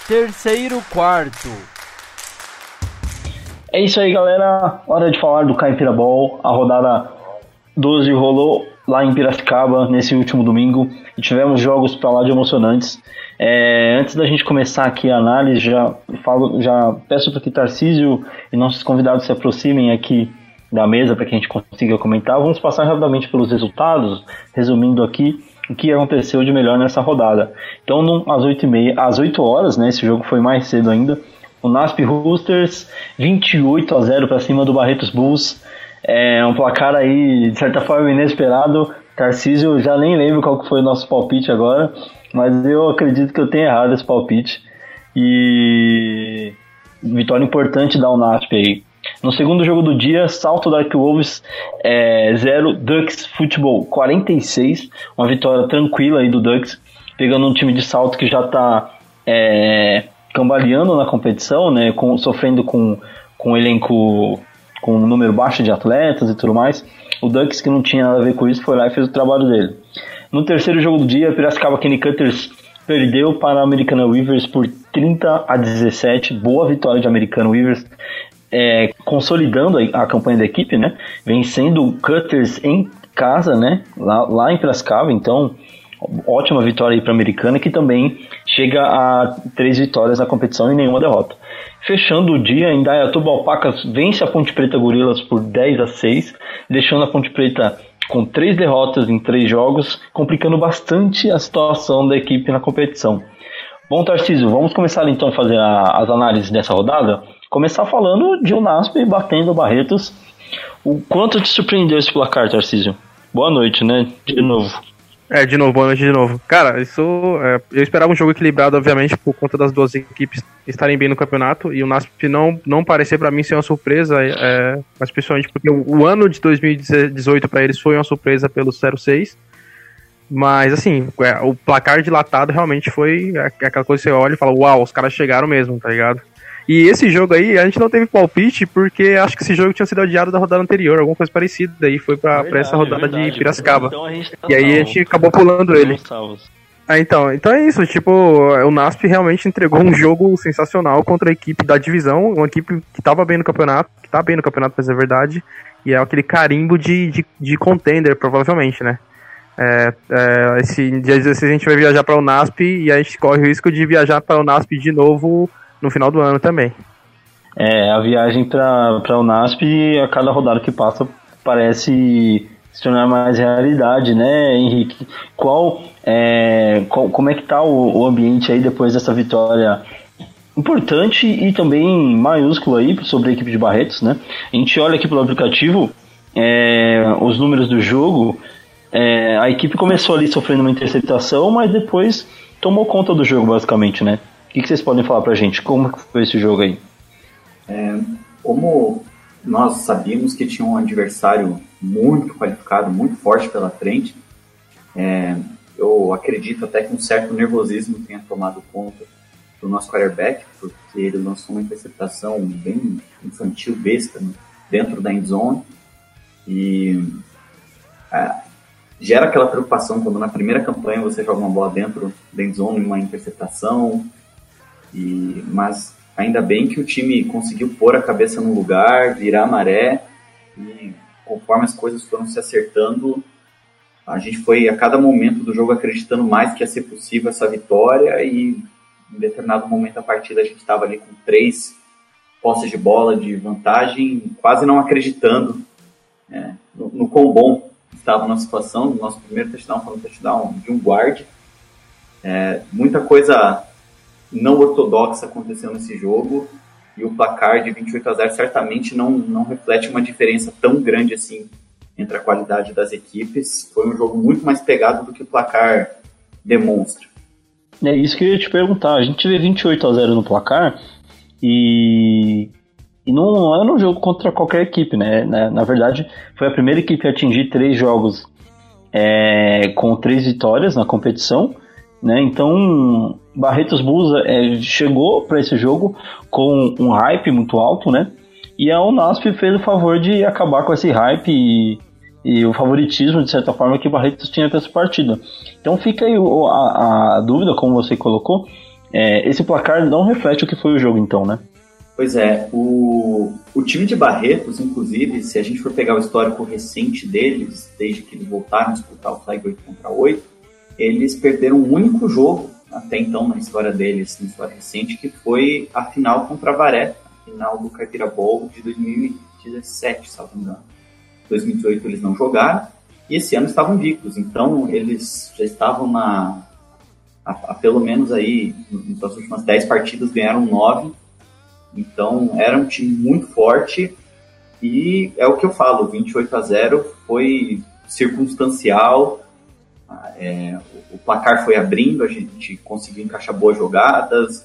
Terceiro quarto. É isso aí, galera. Hora de falar do Caipira Ball. A rodada 12 rolou lá em Piracicaba nesse último domingo e tivemos jogos para lá de emocionantes. É, antes da gente começar aqui a análise, já falo, já peço para que Tarcísio e nossos convidados se aproximem aqui da mesa para que a gente consiga comentar. Vamos passar rapidamente pelos resultados, resumindo aqui o que aconteceu de melhor nessa rodada. Então, no, às 8h30, às 8 horas, né, esse jogo foi mais cedo ainda, o Nasp Roosters 28 a 0 para cima do Barretos Bulls. É um placar aí, de certa forma, inesperado. Tarcísio, já nem lembro qual que foi o nosso palpite agora, mas eu acredito que eu tenho errado esse palpite. E vitória importante da Unasp aí. No segundo jogo do dia, Salto Dark Wolves 0, é, Ducks Futebol 46. Uma vitória tranquila aí do Ducks, pegando um time de salto que já está é, cambaleando na competição, né, com, sofrendo com, com um elenco com um número baixo de atletas e tudo mais. O Ducks, que não tinha nada a ver com isso, foi lá e fez o trabalho dele. No terceiro jogo do dia, Piracicaba Kenny Cutters perdeu para a Americana Weavers por 30 a 17. Boa vitória de Americana Weavers é, consolidando a, a, campanha da equipe, né? Vencendo Cutters em casa, né? Lá, lá em Piracicaba, então ótima vitória aí para a Americana que também chega a três vitórias na competição e nenhuma derrota. Fechando o dia, em Dayatuba Alpacas vence a Ponte Preta Gorilas por 10 a 6, deixando a Ponte Preta com três derrotas em três jogos, complicando bastante a situação da equipe na competição. Bom, Tarcísio, vamos começar então a fazer a, as análises dessa rodada começar falando de Unasp batendo Barretos. O quanto te surpreendeu esse placar, Tarcísio? Boa noite, né? De novo. É, de novo, boa noite de novo. Cara, isso. É, eu esperava um jogo equilibrado, obviamente, por conta das duas equipes estarem bem no campeonato. E o NASP não, não parecer para mim ser uma surpresa, é, mas principalmente porque o, o ano de 2018 para eles foi uma surpresa pelo 06. Mas, assim, é, o placar dilatado realmente foi aquela coisa que você olha e fala: Uau, os caras chegaram mesmo, tá ligado? E esse jogo aí, a gente não teve palpite, porque acho que esse jogo tinha sido adiado da rodada anterior, alguma coisa parecida. Daí foi pra, verdade, pra essa rodada de Piracicaba. Então tá e aí a gente acabou pulando ele. Ah, então, então é isso, tipo, o NASP realmente entregou um jogo sensacional contra a equipe da divisão, uma equipe que tava bem no campeonato, que tá bem no campeonato, mas é verdade, e é aquele carimbo de, de, de contender, provavelmente, né? É, é, esse dia 16 a gente vai viajar para o NASP e a gente corre o risco de viajar para o NASP de novo no final do ano também. É, a viagem para o NASP, a cada rodada que passa, parece se tornar mais realidade, né, Henrique? Qual, é, qual como é que tá o, o, ambiente aí depois dessa vitória importante e também maiúscula aí sobre a equipe de Barretos, né? A gente olha aqui pelo aplicativo é, os números do jogo, é, a equipe começou ali sofrendo uma interceptação, mas depois tomou conta do jogo basicamente, né? Que, que vocês podem falar pra gente? Como foi esse jogo aí? É, como nós sabíamos que tinha um adversário muito qualificado, muito forte pela frente, é, eu acredito até que um certo nervosismo tenha tomado conta do nosso quarterback, porque ele lançou uma interceptação bem infantil, besta, né, dentro da endzone. E é, gera aquela preocupação quando na primeira campanha você joga uma bola dentro da endzone, uma interceptação, e, mas ainda bem que o time conseguiu pôr a cabeça no lugar, virar a maré e conforme as coisas foram se acertando, a gente foi a cada momento do jogo acreditando mais que ia ser possível essa vitória e em determinado momento da partida a gente estava ali com três posses de bola de vantagem, quase não acreditando né, no, no quão bom estava na situação. Nosso primeiro touchdown foi um touchdown de um guard. É, muita coisa não ortodoxa aconteceu nesse jogo e o placar de 28 a 0 certamente não, não reflete uma diferença tão grande assim entre a qualidade das equipes. Foi um jogo muito mais pegado do que o placar demonstra. É isso que eu ia te perguntar. A gente vê 28 a 0 no placar e, e não era um jogo contra qualquer equipe, né? Na, na verdade, foi a primeira equipe a atingir três jogos é, com três vitórias na competição, né? Então, Barretos Bulls é, chegou para esse jogo com um hype muito alto, né? E a Unasp fez o favor de acabar com esse hype e, e o favoritismo, de certa forma, que Barretos tinha para essa partida. Então fica aí a, a dúvida, como você colocou, é, esse placar não reflete o que foi o jogo, então, né? Pois é, o, o time de Barretos, inclusive, se a gente for pegar o histórico recente deles, desde que eles voltaram a disputar o Flag 8 contra 8, eles perderam um único jogo até então na história deles, na história recente, que foi a final contra a Varé, a final do Caipira Bowl de 2017, se não me engano. 2018 eles não jogaram, e esse ano estavam invictos, então eles já estavam na. A, a, pelo menos aí, nas últimas 10 partidas ganharam 9 então era um time muito forte e é o que eu falo, 28 a 0 foi circunstancial. É, o placar foi abrindo, a gente conseguiu encaixar boas jogadas,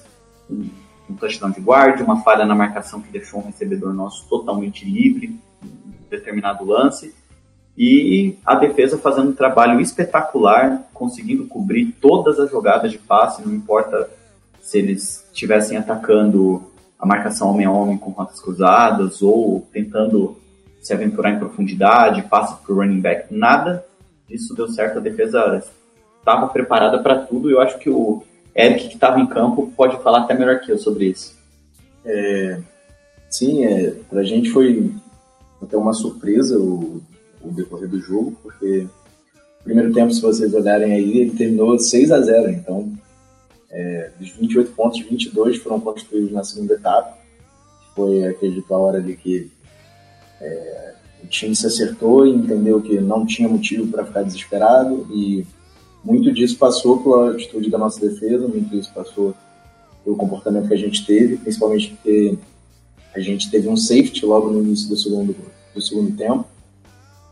um, um touchdown de guarda, uma falha na marcação que deixou um recebedor nosso totalmente livre em determinado lance. E a defesa fazendo um trabalho espetacular, conseguindo cobrir todas as jogadas de passe, não importa se eles estivessem atacando a marcação homem a homem com rotas cruzadas ou tentando se aventurar em profundidade, passe para o running back, nada disso deu certo. A defesa estava preparada para tudo eu acho que o Eric, que estava em campo, pode falar até melhor que eu sobre isso. É, sim, é, para a gente foi até uma surpresa o, o decorrer do jogo, porque o primeiro tempo, se vocês olharem aí, ele terminou 6 a 0 então é, dos 28 pontos, 22 foram construídos na segunda etapa. Foi, acredito, a hora de que é, o time se acertou e entendeu que não tinha motivo para ficar desesperado e muito disso passou pela atitude da nossa defesa, muito disso passou pelo comportamento que a gente teve, principalmente porque a gente teve um safety logo no início do segundo, do segundo tempo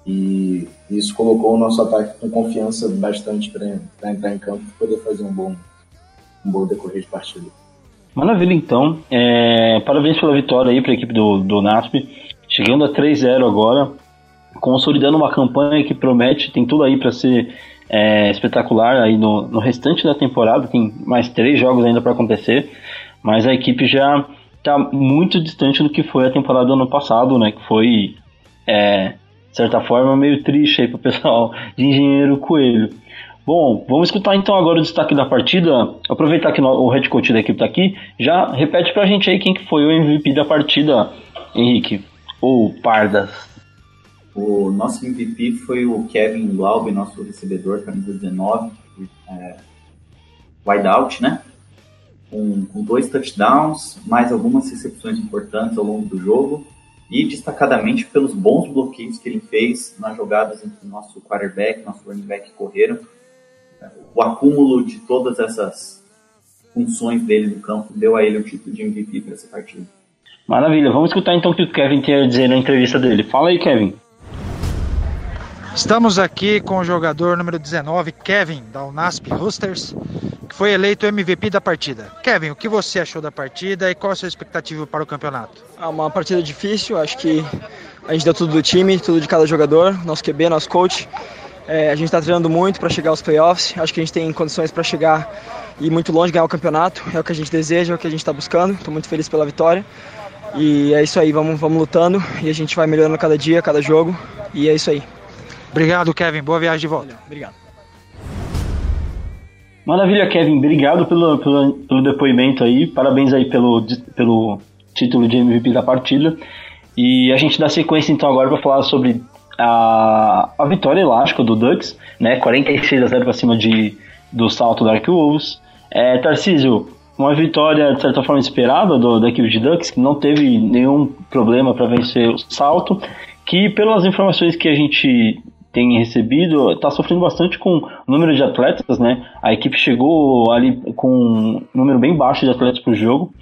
e isso colocou o nosso ataque com confiança bastante para entrar em campo e poder fazer um bom, um bom decorrer de partida. Maravilha, então. É, parabéns pela vitória aí para a equipe do, do NASP. Chegando a 3-0 agora, consolidando uma campanha que promete, tem tudo aí para ser é, espetacular aí no, no restante da temporada. Tem mais três jogos ainda para acontecer, mas a equipe já está muito distante do que foi a temporada do ano passado, né? Que foi, é, de certa forma, meio triste aí para o pessoal de Engenheiro Coelho. Bom, vamos escutar então agora o destaque da partida. Aproveitar que o head coach da equipe está aqui, já repete pra gente aí quem que foi o MVP da partida, Henrique, ou Pardas. O nosso MVP foi o Kevin Glaub, nosso recebedor, camisa 19, é, wideout, né? Com, com dois touchdowns, mais algumas recepções importantes ao longo do jogo e destacadamente pelos bons bloqueios que ele fez nas jogadas entre o nosso quarterback, nosso running back correram o acúmulo de todas essas funções dele no campo deu a ele o título de MVP para essa partida. Maravilha, vamos escutar então o que o Kevin tem a dizer na entrevista dele. Fala aí, Kevin. Estamos aqui com o jogador número 19, Kevin, da Unasp Roosters, que foi eleito MVP da partida. Kevin, o que você achou da partida e qual a sua expectativa para o campeonato? É uma partida difícil, acho que a gente deu tudo do time, tudo de cada jogador, nosso QB, nosso coach. É, a gente está treinando muito para chegar aos playoffs. Acho que a gente tem condições para chegar e ir muito longe, ganhar o campeonato. É o que a gente deseja, é o que a gente está buscando. Estou muito feliz pela vitória. E é isso aí, vamos, vamos lutando e a gente vai melhorando cada dia, cada jogo. E é isso aí. Obrigado, Kevin. Boa viagem de volta. Obrigado. Maravilha, Kevin. Obrigado pelo, pelo, pelo depoimento aí. Parabéns aí pelo, pelo título de MVP da partida. E a gente dá sequência então agora para falar sobre a, a vitória elástica do Ducks, né? 46 a 0 para cima de, do salto Dark Wolves. É, Tarcísio, uma vitória de certa forma esperada do, da equipe de Ducks, que não teve nenhum problema para vencer o salto, que pelas informações que a gente tem recebido, está sofrendo bastante com o número de atletas, né? A equipe chegou ali com um número bem baixo de atletas por jogo,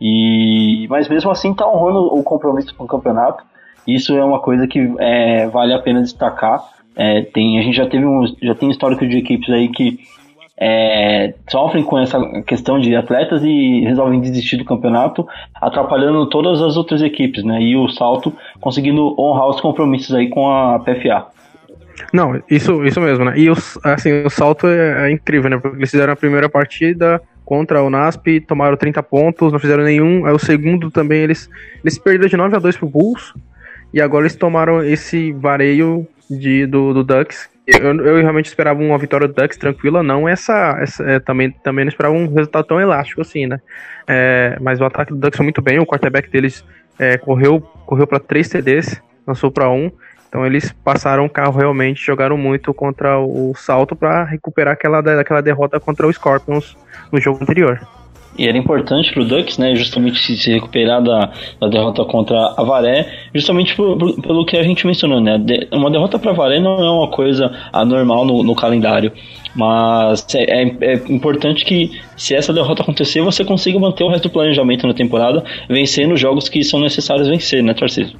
e mas mesmo assim está honrando o compromisso com o campeonato. Isso é uma coisa que é, vale a pena destacar. É, tem, a gente já teve um, já tem histórico de equipes aí que é, sofrem com essa questão de atletas e resolvem desistir do campeonato, atrapalhando todas as outras equipes, né? E o Salto conseguindo honrar os compromissos aí com a PFA. Não, isso, isso mesmo, né? E os, assim, o salto é, é, incrível, né? Porque eles fizeram a primeira partida contra o NASP, tomaram 30 pontos, não fizeram nenhum. Aí o segundo também eles, eles perderam de 9 a 2 pro Bulls. E agora eles tomaram esse vareio de, do, do Ducks. Eu, eu realmente esperava uma vitória do Ducks tranquila, não essa. essa é, também, também não esperava um resultado tão elástico assim, né? É, mas o ataque do Ducks foi muito bem, o quarterback deles é, correu, correu para 3 TDs, lançou para 1. Então eles passaram o carro realmente, jogaram muito contra o Salto para recuperar aquela, aquela derrota contra o Scorpions no jogo anterior. E era importante para o Ducks, né, justamente se recuperar da, da derrota contra a Varé, justamente por, por, pelo que a gente mencionou, né? De, uma derrota para a Varé não é uma coisa anormal no, no calendário, mas é, é, é, importante que se essa derrota acontecer, você consiga manter o resto do planejamento na temporada, vencendo os jogos que são necessários vencer, né, Tarcísio?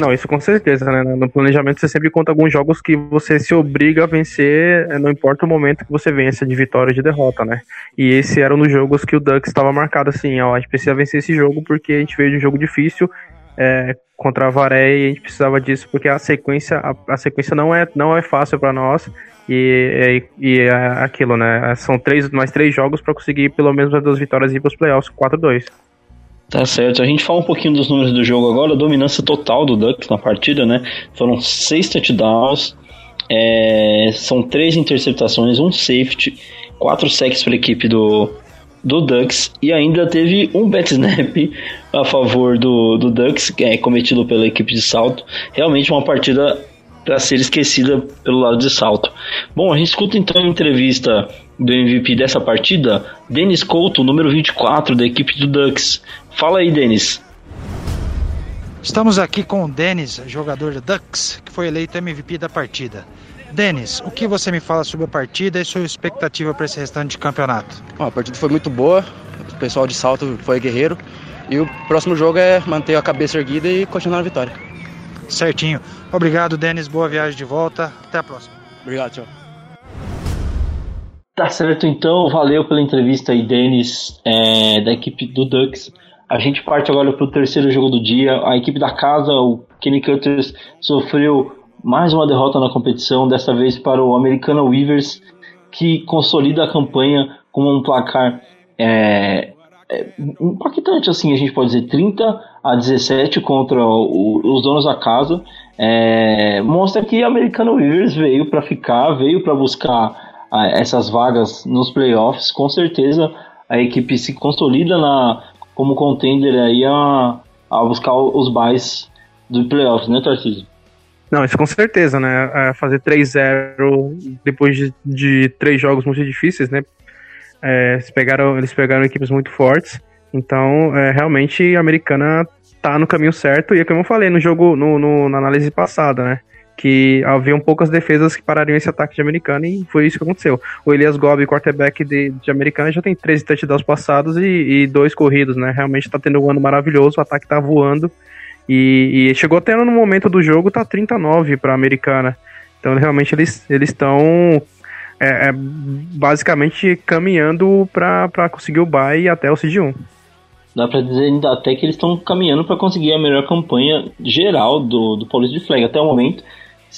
Não, isso com certeza, né? No planejamento você sempre conta alguns jogos que você se obriga a vencer, eh, não importa o momento que você vença de vitória ou de derrota, né? E esse era um dos jogos que o Ducks estava marcado assim, ó, a gente precisa vencer esse jogo porque a gente veio de um jogo difícil é, contra a Varé e a gente precisava disso porque a sequência, a, a sequência não é, não é fácil para nós e, e, e, é aquilo, né? São três, mais três jogos para conseguir pelo menos as duas vitórias e ir para os playoffs 4-2. Tá certo. A gente fala um pouquinho dos números do jogo agora. A dominância total do Ducks na partida, né? Foram seis touchdowns, é, são três interceptações, um safety, quatro sacks para a equipe do, do Ducks e ainda teve um bet snap a favor do, do Ducks, que é cometido pela equipe de salto. Realmente uma partida para ser esquecida pelo lado de salto. Bom, a gente escuta então a entrevista do MVP dessa partida, Denis Couto, número 24 da equipe do Ducks. Fala aí, Denis. Estamos aqui com o Denis, jogador do Ducks, que foi eleito MVP da partida. Denis, o que você me fala sobre a partida e sua expectativa para esse restante de campeonato? Bom, a partida foi muito boa, o pessoal de salto foi guerreiro e o próximo jogo é manter a cabeça erguida e continuar a vitória. Certinho. Obrigado, Denis. Boa viagem de volta. Até a próxima. Obrigado, tchau. Tá certo, então. Valeu pela entrevista aí, Denis, é, da equipe do Ducks. A gente parte agora para o terceiro jogo do dia. A equipe da casa, o Kenny Cutters, sofreu mais uma derrota na competição, dessa vez para o Americana Weavers, que consolida a campanha com um placar é, é, impactante, assim, a gente pode dizer, 30 a 17 contra o, os donos da casa. É, mostra que a Americana Weavers veio para ficar, veio para buscar a, essas vagas nos playoffs. Com certeza a equipe se consolida na, como contender aí a, a buscar os buys do playoffs, né, Tarcísio? Não, isso com certeza, né? É fazer 3-0 depois de, de três jogos muito difíceis, né? É, eles, pegaram, eles pegaram equipes muito fortes. Então, é, realmente, a americana tá no caminho certo. E é como eu falei no jogo, no, no, na análise passada, né? Que haviam poucas defesas que parariam esse ataque de americana e foi isso que aconteceu. O Elias Gobi, quarterback de, de americana, já tem 13 touchdowns passados e, e dois corridos, né? Realmente tá tendo um ano maravilhoso, o ataque tá voando. E, e chegou até no momento do jogo, tá 39 para americana. Então, realmente, eles estão é, é basicamente caminhando para conseguir o bye até o Seed 1. Dá pra dizer até que eles estão caminhando para conseguir a melhor campanha geral do, do Paulista de Flag até o momento.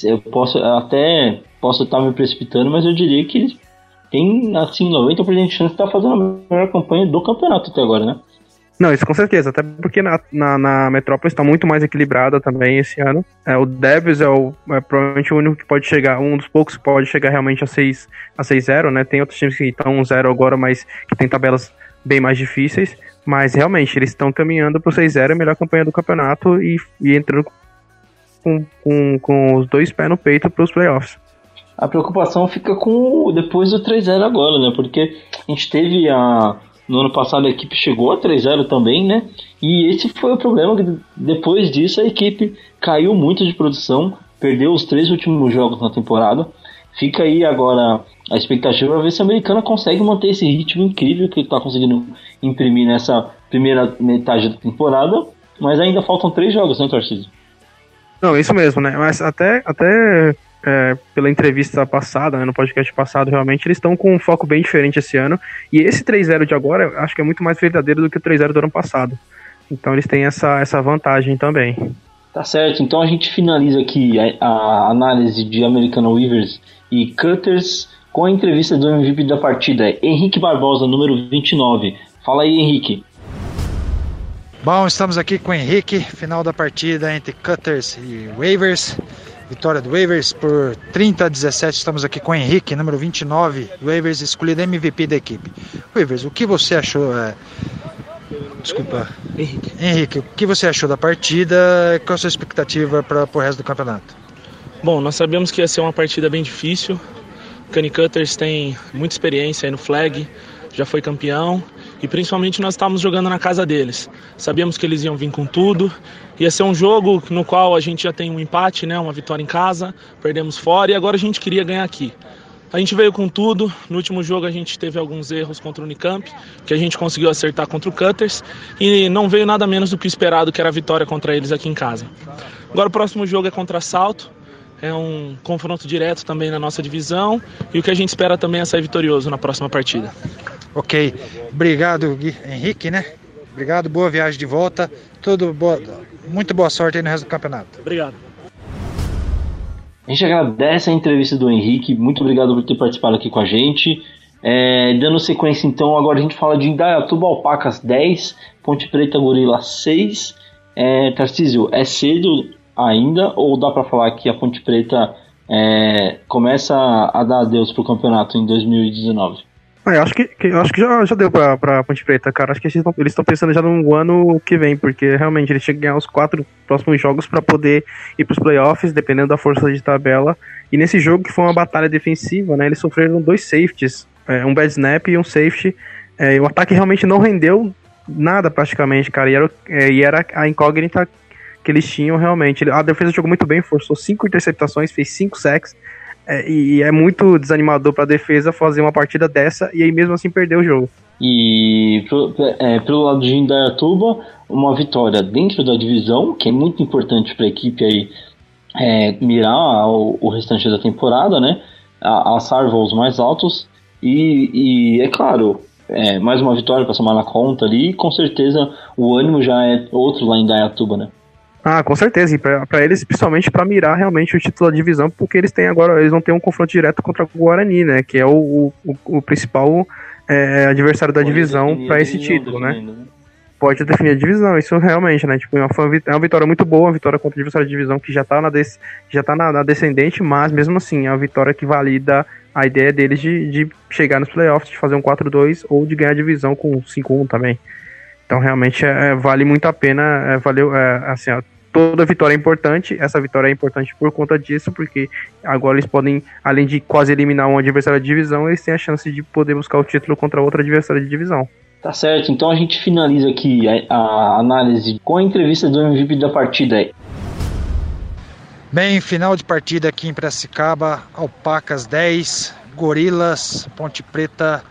Eu posso até posso estar me precipitando, mas eu diria que eles têm assim 90% de chance de estar fazendo a melhor campanha do campeonato até agora, né? Não, isso com certeza, até porque na, na, na está muito mais equilibrada também esse ano. É, o Devils é, o, é provavelmente o único que pode chegar, um dos poucos que pode chegar realmente a 6 a 6-0, né? Tem outros times que estão 0 agora, mas que tem tabelas bem mais difíceis. Mas realmente, eles estão caminhando para o 6-0, a melhor campanha do campeonato e, e entrando com, com, com os dois pés no peito para os playoffs. A preocupação fica com depois do 3-0 agora, né? Porque a gente teve a no ano passado a equipe chegou a 3-0 também, né? E esse foi o problema que depois disso a equipe caiu muito de produção, perdeu os três últimos jogos na temporada. Fica aí agora a expectativa para ver se a americana consegue manter esse ritmo incrível que está conseguindo imprimir nessa primeira metade da temporada. Mas ainda faltam três jogos, né, Tarcísio? Não, isso mesmo, né? Mas até, até é, pela entrevista passada, né, no podcast passado, realmente, eles estão com um foco bem diferente esse ano. E esse 3-0 de agora, acho que é muito mais verdadeiro do que o 3-0 do ano passado. Então eles têm essa, essa vantagem também. Tá certo, então a gente finaliza aqui a, a análise de Americano Weavers e Cutters com a entrevista do MVP da partida, Henrique Barbosa, número 29. Fala aí, Henrique. Bom, estamos aqui com o Henrique, final da partida entre Cutters e Waivers. Vitória do Waivers por 30 a 17. Estamos aqui com o Henrique, número 29. Waivers escolhido MVP da equipe. Waivers, o que você achou? É... Desculpa. Henrique. Henrique, o que você achou da partida? Qual a sua expectativa para o resto do campeonato? Bom, nós sabemos que ia ser uma partida bem difícil. O Cani Cutters tem muita experiência aí no flag, já foi campeão e principalmente nós estávamos jogando na casa deles. Sabíamos que eles iam vir com tudo. Ia ser um jogo no qual a gente já tem um empate, né, uma vitória em casa, perdemos fora e agora a gente queria ganhar aqui. A gente veio com tudo. No último jogo a gente teve alguns erros contra o Unicamp, que a gente conseguiu acertar contra o Cutters e não veio nada menos do que o esperado, que era a vitória contra eles aqui em casa. Agora o próximo jogo é contra Salto. É um confronto direto também na nossa divisão e o que a gente espera também é sair vitorioso na próxima partida. Ok, obrigado Henrique, né? Obrigado, boa viagem de volta, tudo boa, muito boa sorte aí no resto do campeonato. Obrigado. A gente agradece a entrevista do Henrique, muito obrigado por ter participado aqui com a gente. É, dando sequência então, agora a gente fala de Indaiatuba Alpacas 10, Ponte Preta Gorila 6. É, Tarcísio, é cedo ainda ou dá para falar que a Ponte Preta é, começa a dar adeus pro campeonato em 2019? Ah, eu acho que, que, eu acho que já, já deu pra, pra Ponte Preta, cara. Acho que eles estão pensando já no ano que vem, porque realmente eles tinham que ganhar os quatro próximos jogos para poder ir pros playoffs, dependendo da força de tabela. E nesse jogo, que foi uma batalha defensiva, né? Eles sofreram dois safeties, é, um bad snap e um safety. É, o ataque realmente não rendeu nada praticamente, cara. E era, é, e era a incógnita que eles tinham realmente. A defesa jogou muito bem, forçou cinco interceptações, fez cinco sacks. É, e é muito desanimador para a defesa fazer uma partida dessa e aí mesmo assim perder o jogo. E pro, é, pelo lado de Indaiatuba, uma vitória dentro da divisão, que é muito importante para a equipe aí é, mirar o, o, restante da temporada, né? Alçar voos mais altos. E, e é claro, é, mais uma vitória para somar na conta ali, e com certeza o ânimo já é outro lá em Dayatuba, né? Ah, com certeza. E para eles, principalmente para mirar realmente o título da divisão, porque eles têm agora, eles vão ter um confronto direto contra o Guarani, né? Que é o, o, o principal é, adversário da Pode divisão para esse título, né? né? Pode definir a divisão, isso realmente, né? Tipo, é uma, é uma vitória muito boa, uma vitória contra o adversário da divisão que já tá, na, des, já tá na, na, descendente, mas mesmo assim, é uma vitória que valida a ideia deles de, de chegar nos playoffs, de fazer um 4-2 ou de ganhar a divisão com 5-1 também. Então realmente é, é, vale muito a pena, é, valeu, é, assim, ó, toda vitória é importante. Essa vitória é importante por conta disso, porque agora eles podem, além de quase eliminar um adversário de divisão, eles têm a chance de poder buscar o título contra outro adversário de divisão. Tá certo, então a gente finaliza aqui a, a análise com a entrevista do MVP da partida. Bem, final de partida aqui em Piracicaba, Alpacas 10, Gorilas, Ponte Preta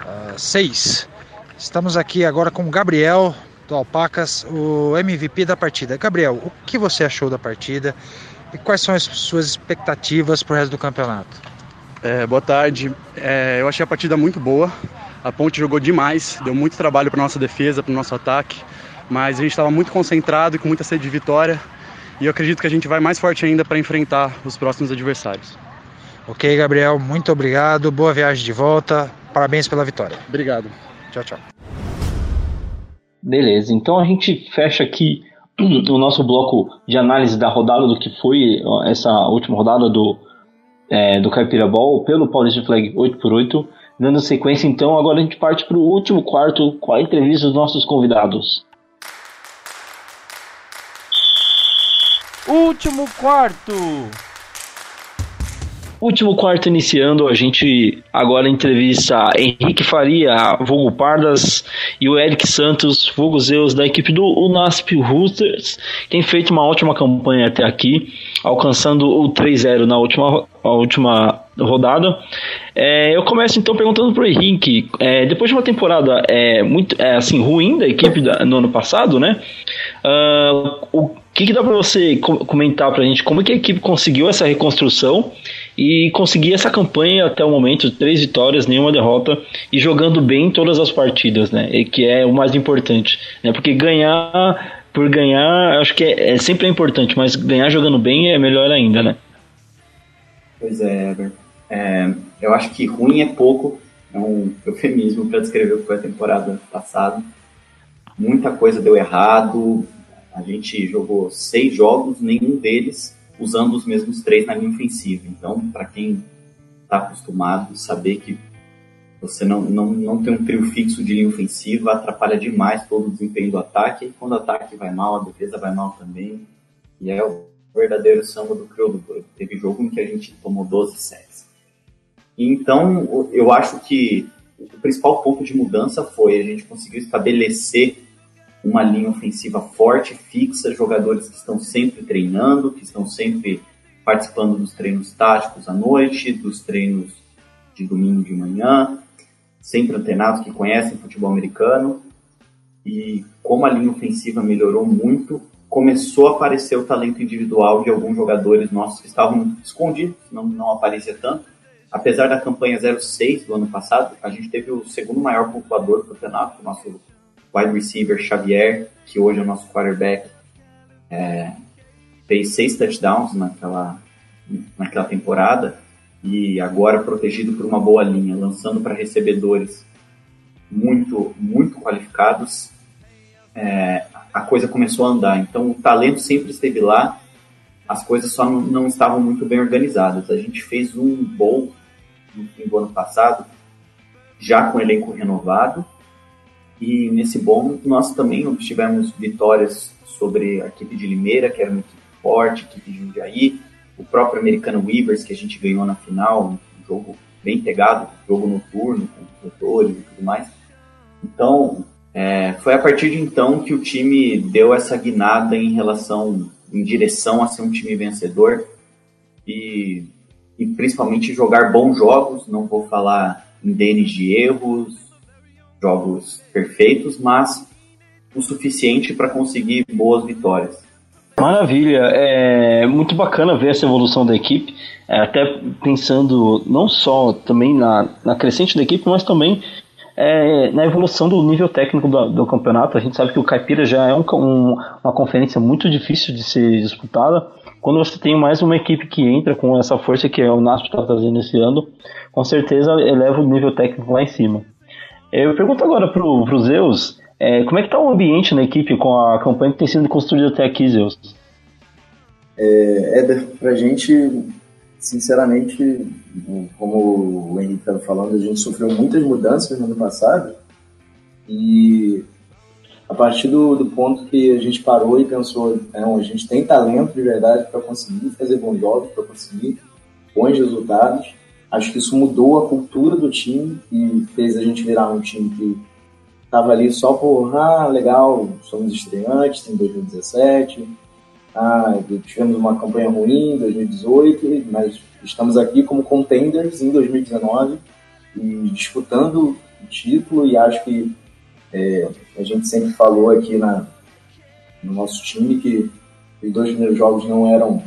uh, ah, 6. Estamos aqui agora com o Gabriel, do Alpacas, o MVP da partida. Gabriel, o que você achou da partida e quais são as suas expectativas para o resto do campeonato? É, boa tarde. É, eu achei a partida muito boa. A Ponte jogou demais, deu muito trabalho para nossa defesa, para o nosso ataque, mas a gente estava muito concentrado e com muita sede de vitória. E eu acredito que a gente vai mais forte ainda para enfrentar os próximos adversários. Ok, Gabriel, muito obrigado. Boa viagem de volta. Parabéns pela vitória. Obrigado. Tchau, tchau. Beleza, então a gente fecha aqui o nosso bloco de análise da rodada do que foi essa última rodada do, é, do Caipira Ball pelo Paulista Flag 8x8. Dando sequência, então, agora a gente parte para o último quarto com a entrevista dos nossos convidados. Último quarto! Último quarto iniciando, a gente agora entrevista Henrique Faria, Vulgo Pardas e o Eric Santos, Vulgo Zeus, da equipe do Unasp Roosters, tem feito uma ótima campanha até aqui, alcançando o 3-0 na última, última rodada. É, eu começo então perguntando para o Henrique, é, depois de uma temporada é, muito é, assim ruim da equipe da, no ano passado, né? Uh, o, que, que dá para você comentar para a gente como que a equipe conseguiu essa reconstrução e conseguir essa campanha até o momento, três vitórias, nenhuma derrota e jogando bem em todas as partidas, né? E que é o mais importante, né? Porque ganhar por ganhar, acho que é, é sempre é importante, mas ganhar jogando bem é melhor ainda, né? Pois é, Ever. É, eu acho que ruim é pouco, é um eufemismo para descrever o que foi a temporada passada. Muita coisa deu errado, a gente jogou seis jogos, nenhum deles usando os mesmos três na linha ofensiva. Então, para quem está acostumado, saber que você não, não, não tem um trio fixo de linha ofensiva atrapalha demais todo o desempenho do ataque. E quando o ataque vai mal, a defesa vai mal também. E é o verdadeiro samba do crioulo. Teve jogo em que a gente tomou 12 sets. Então, eu acho que o principal ponto de mudança foi a gente conseguir estabelecer uma linha ofensiva forte, fixa, jogadores que estão sempre treinando, que estão sempre participando dos treinos táticos à noite, dos treinos de domingo de manhã, sempre antenados que conhecem futebol americano. E como a linha ofensiva melhorou muito, começou a aparecer o talento individual de alguns jogadores nossos que estavam escondidos, não, não aparecia tanto. Apesar da campanha 06 do ano passado, a gente teve o segundo maior pontuador do campeonato, o nosso wide receiver Xavier, que hoje é o nosso quarterback, é, fez seis touchdowns naquela, naquela temporada e agora protegido por uma boa linha, lançando para recebedores muito, muito qualificados, é, a coisa começou a andar. Então o talento sempre esteve lá, as coisas só não, não estavam muito bem organizadas. A gente fez um bowl no fim do ano passado, já com elenco renovado, e nesse bom nós também obtivemos vitórias sobre a equipe de Limeira, que era uma equipe forte, a equipe de Jundiaí, o próprio americano Weavers, que a gente ganhou na final, um jogo bem pegado, jogo noturno, com corretores e tudo mais. Então, é, foi a partir de então que o time deu essa guinada em relação, em direção a ser um time vencedor e, e principalmente jogar bons jogos. Não vou falar em deles de erros, jogos perfeitos, mas o suficiente para conseguir boas vitórias. Maravilha, é muito bacana ver essa evolução da equipe, é, até pensando não só também na, na crescente da equipe, mas também é, na evolução do nível técnico do, do, campeonato. A gente sabe que o Caipira já é um, um, uma conferência muito difícil de ser disputada. Quando você tem mais uma equipe que entra com essa força que o NASP está trazendo esse ano, com certeza eleva o nível técnico lá em cima. Eu pergunto agora pro, pro Zeus, é, como é que tá o ambiente na equipe com a campanha que tem sido construída até aqui, Zeus? É, Éder, pra gente, sinceramente, como o Henrique estava falando, a gente sofreu muitas mudanças no ano passado e a partir do, do ponto que a gente parou e pensou, não, a gente tem talento de verdade para conseguir fazer bons jogos, para conseguir bons resultados, Acho que isso mudou a cultura do time e fez a gente virar um time que estava ali só por, ah, legal, somos estreantes em 2017, ah, tivemos uma campanha ruim em 2018, mas estamos aqui como contenders em 2019 e disputando o título e acho que é, a gente sempre falou aqui na, no nosso time que os dois primeiros jogos não eram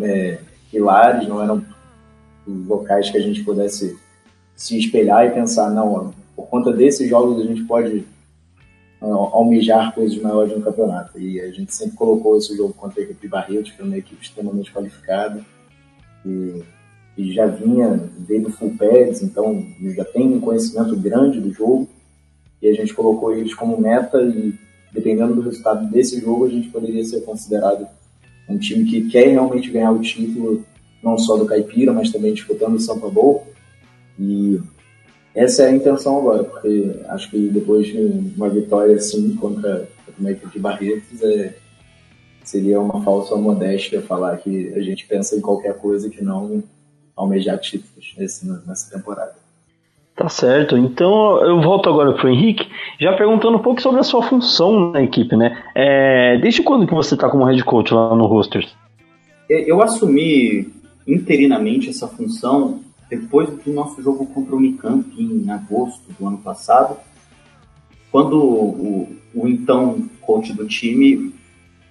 é, pilares, não eram locais que a gente pudesse se espelhar e pensar, não, por conta desses jogos a gente pode uh, almejar coisas maiores no campeonato. E a gente sempre colocou esse jogo contra a equipe Barretos, que é uma equipe extremamente qualificada e, e já vinha desde o full pads, então já tem um conhecimento grande do jogo e a gente colocou eles como meta e dependendo do resultado desse jogo a gente poderia ser considerado um time que quer realmente ganhar o título não só do Caipira, mas também disputando o São Paulo. E essa é a intenção agora, porque acho que depois de uma vitória assim contra, a equipe de Barretos, é, seria uma falsa modéstia falar que a gente pensa em qualquer coisa que não almejar títulos nesse, nessa temporada. Tá certo. Então eu volto agora para o Henrique, já perguntando um pouco sobre a sua função na equipe, né? É, desde quando que você está como head coach lá no Rosters? Eu assumi interinamente essa função depois do nosso jogo contra o Unicamp em agosto do ano passado, quando o, o então coach do time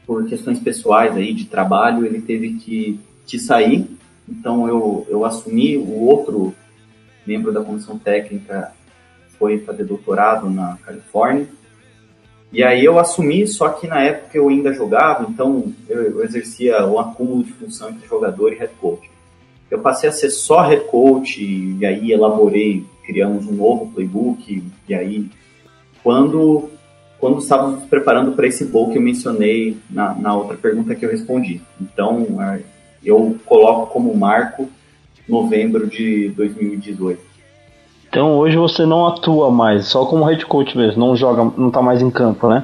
por questões pessoais aí de trabalho, ele teve que, que sair. Então eu, eu assumi o outro membro da comissão técnica foi fazer doutorado na Califórnia. E aí eu assumi, só que na época eu ainda jogava, então eu, exercia um acúmulo de função entre jogador e head coach. Eu passei a ser só head coach e aí elaborei, criamos um novo playbook e aí quando quando estávamos preparando para esse bowl que eu mencionei na, na outra pergunta que eu respondi. Então, é, eu coloco como marco novembro de 2018. Então hoje você não atua mais, só como head coach mesmo, não joga, não tá mais em campo, né?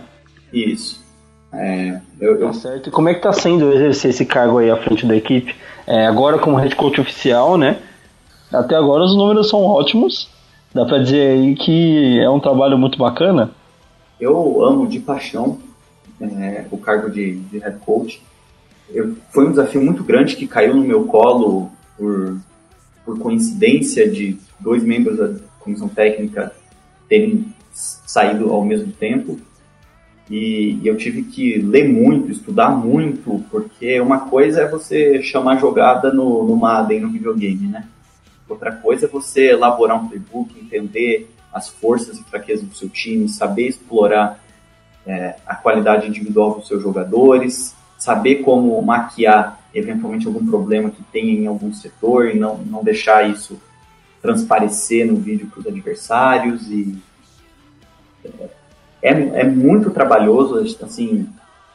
Isso. É, eu, eu... Tá certo. E como é que tá sendo exercer esse cargo aí à frente da equipe? É, agora como head coach oficial, né? Até agora os números são ótimos. Dá pra dizer aí que é um trabalho muito bacana. Eu amo de paixão é, o cargo de, de head coach. Eu, foi um desafio muito grande que caiu no meu colo por, por coincidência de dois membros da comissão técnica terem saído ao mesmo tempo. E, e eu tive que ler muito, estudar muito, porque uma coisa é você chamar jogada no, no Madden, no videogame, né? Outra coisa é você elaborar um playbook, entender as forças e fraquezas do seu time, saber explorar é, a qualidade individual dos seus jogadores, saber como maquiar eventualmente algum problema que tenha em algum setor e não, não deixar isso transparecer no vídeo para os adversários e é, é muito trabalhoso, assim,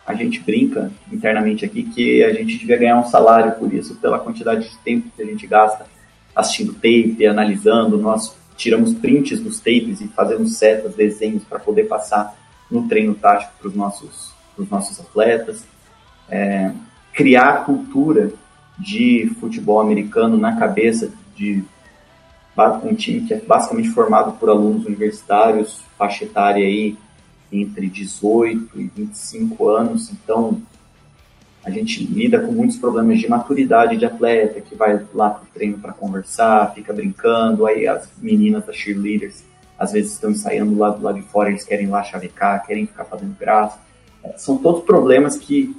a gente brinca internamente aqui que a gente devia ganhar um salário por isso, pela quantidade de tempo que a gente gasta assistindo tape, analisando, nós tiramos prints dos tapes e fazemos setas, desenhos para poder passar no treino tático para os nossos, nossos atletas. É, criar cultura de futebol americano na cabeça de um time que é basicamente formado por alunos universitários, faixa etária aí entre 18 e 25 anos, então a gente lida com muitos problemas de maturidade de atleta, que vai lá pro treino para conversar, fica brincando, aí as meninas das cheerleaders às vezes estão ensaiando lá do lado de fora, eles querem lá chavecar, querem ficar fazendo graça. É, são todos problemas que,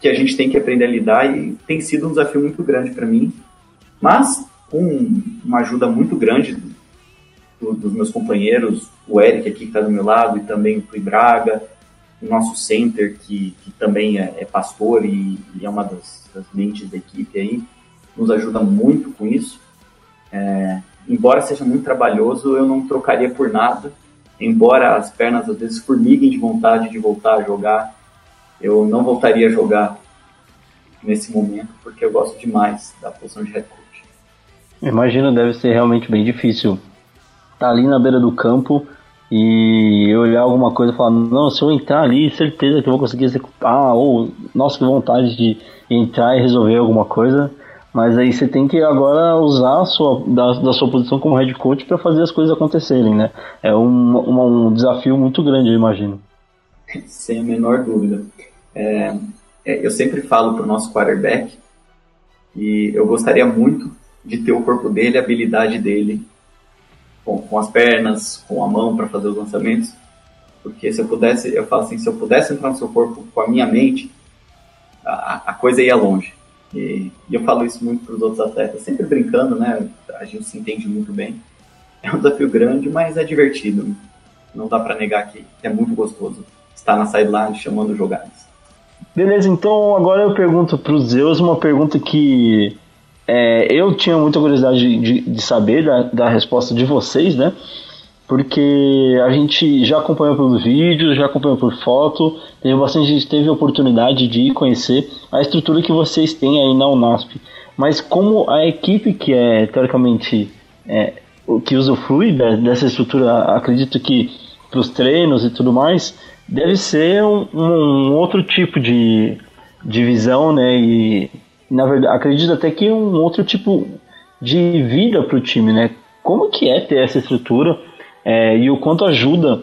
que a gente tem que aprender a lidar e tem sido um desafio muito grande para mim, mas com uma ajuda muito grande do, dos meus companheiros, o Eric aqui que está do meu lado e também o Tui Braga, o nosso center, que, que também é, é pastor e, e, é uma das, das, mentes da equipe aí, nos ajuda muito com isso. É, embora seja muito trabalhoso, eu não trocaria por nada. Embora as pernas às vezes formiguem de vontade de voltar a jogar, eu não voltaria a jogar nesse momento, porque eu gosto demais da posição de head coach. Imagino, deve ser realmente bem difícil estar tá ali na beira do campo e olhar alguma coisa e falar, não, se eu entrar ali, certeza que eu vou conseguir executar, ou nossa, que vontade de entrar e resolver alguma coisa. Mas aí você tem que agora usar sua, da, da sua posição como head coach para fazer as coisas acontecerem, né? É um, um desafio muito grande, eu imagino. Sem a menor dúvida. É, é, eu sempre falo para o nosso quarterback e eu gostaria muito de ter o corpo dele, a habilidade dele com, com as pernas, com a mão para fazer os lançamentos. Porque se eu pudesse, eu falo assim, se eu pudesse entrar no seu corpo com a minha mente, a, a coisa ia longe. E, e, eu falo isso muito para os outros atletas, sempre brincando, né? A gente se entende muito bem. É um desafio grande, mas é divertido. Não dá para negar que é muito gostoso estar na sideline chamando jogadas. Beleza, então agora eu pergunto para os Zeus uma pergunta que é, eu tinha muita curiosidade de, de saber da, da, resposta de vocês, né? Porque a gente já acompanhou pelos vídeos, já acompanhou por foto, teve bastante gente teve a oportunidade de conhecer a estrutura que vocês têm aí na Unasp. Mas como a equipe que é teoricamente é, que usufrui dessa estrutura, acredito que para os treinos e tudo mais, deve ser um, um outro tipo de, de visão, né? E na verdade, acredito até que um outro tipo de vida para o time, né? Como que é ter essa estrutura é, e o quanto ajuda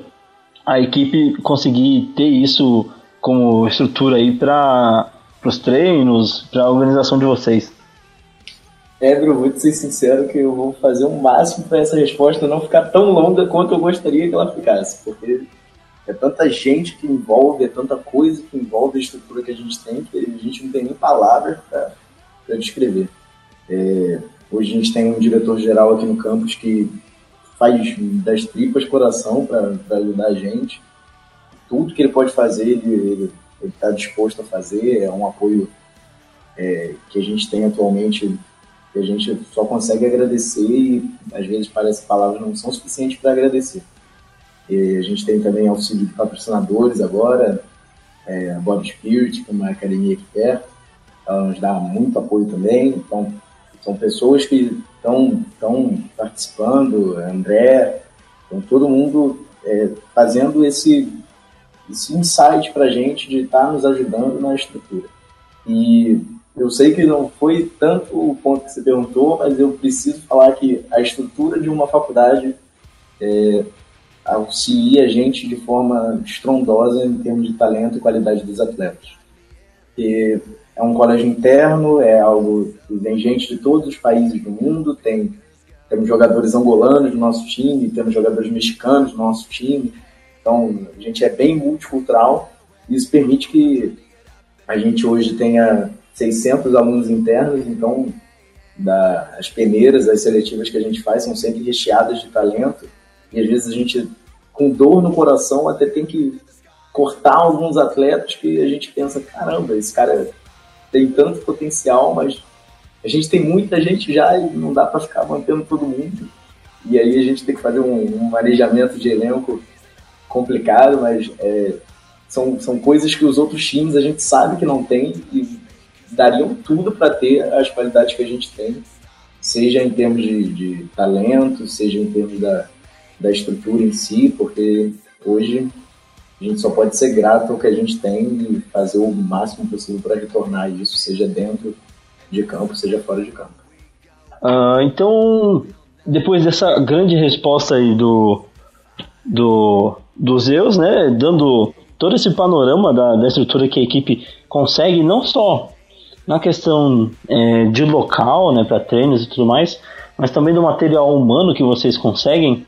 a equipe conseguir ter isso como estrutura aí para os treinos, para a organização de vocês? Pedro, vou te ser sincero que eu vou fazer o máximo para essa resposta não ficar tão longa quanto eu gostaria que ela ficasse, porque é tanta gente que envolve, é tanta coisa que envolve a estrutura que a gente tem que a gente não tem nem palavras para descrever. É, hoje a gente tem um diretor-geral aqui no campus que faz das tripas coração para ajudar a gente. Tudo que ele pode fazer, ele está disposto a fazer. É um apoio é, que a gente tem atualmente que a gente só consegue agradecer e às vezes parece que palavras não são suficientes para agradecer. E a gente tem também auxílio de patrocinadores agora, é, Bob Spirit, que é uma academia aqui perto, ela nos dá muito apoio também. Então, são pessoas que estão participando, André, então todo mundo é, fazendo esse, esse insight para a gente de estar tá nos ajudando na estrutura. E eu sei que não foi tanto o ponto que você perguntou, mas eu preciso falar que a estrutura de uma faculdade é, auxilia a gente de forma estrondosa em termos de talento e qualidade dos atletas. E é um colégio interno, é algo que vem gente de todos os países do mundo, tem temos jogadores angolanos no nosso time, temos jogadores mexicanos no nosso time, então a gente é bem multicultural e isso permite que a gente hoje tenha 600 alunos internos, então da, as peneiras, as seletivas que a gente faz são sempre recheadas de talento e às vezes a gente com dor no coração até tem que cortar alguns atletas que a gente pensa, caramba, esse cara tem tanto potencial, mas a gente tem muita gente já e não dá para ficar mantendo todo mundo. E aí a gente tem que fazer um, um manejamento de elenco complicado, mas é, são, são coisas que os outros times a gente sabe que não tem e dariam tudo para ter as qualidades que a gente tem, seja em termos de, de talento, seja em termos da, da estrutura em si, porque hoje a gente só pode ser grato ao que a gente tem e fazer o máximo possível para retornar isso, seja dentro de campo, seja fora de campo. Uh, então, depois dessa grande resposta aí do, do, do Zeus, né, dando todo esse panorama da, da estrutura que a equipe consegue, não só na questão é, de local, né, para treinos e tudo mais, mas também do material humano que vocês conseguem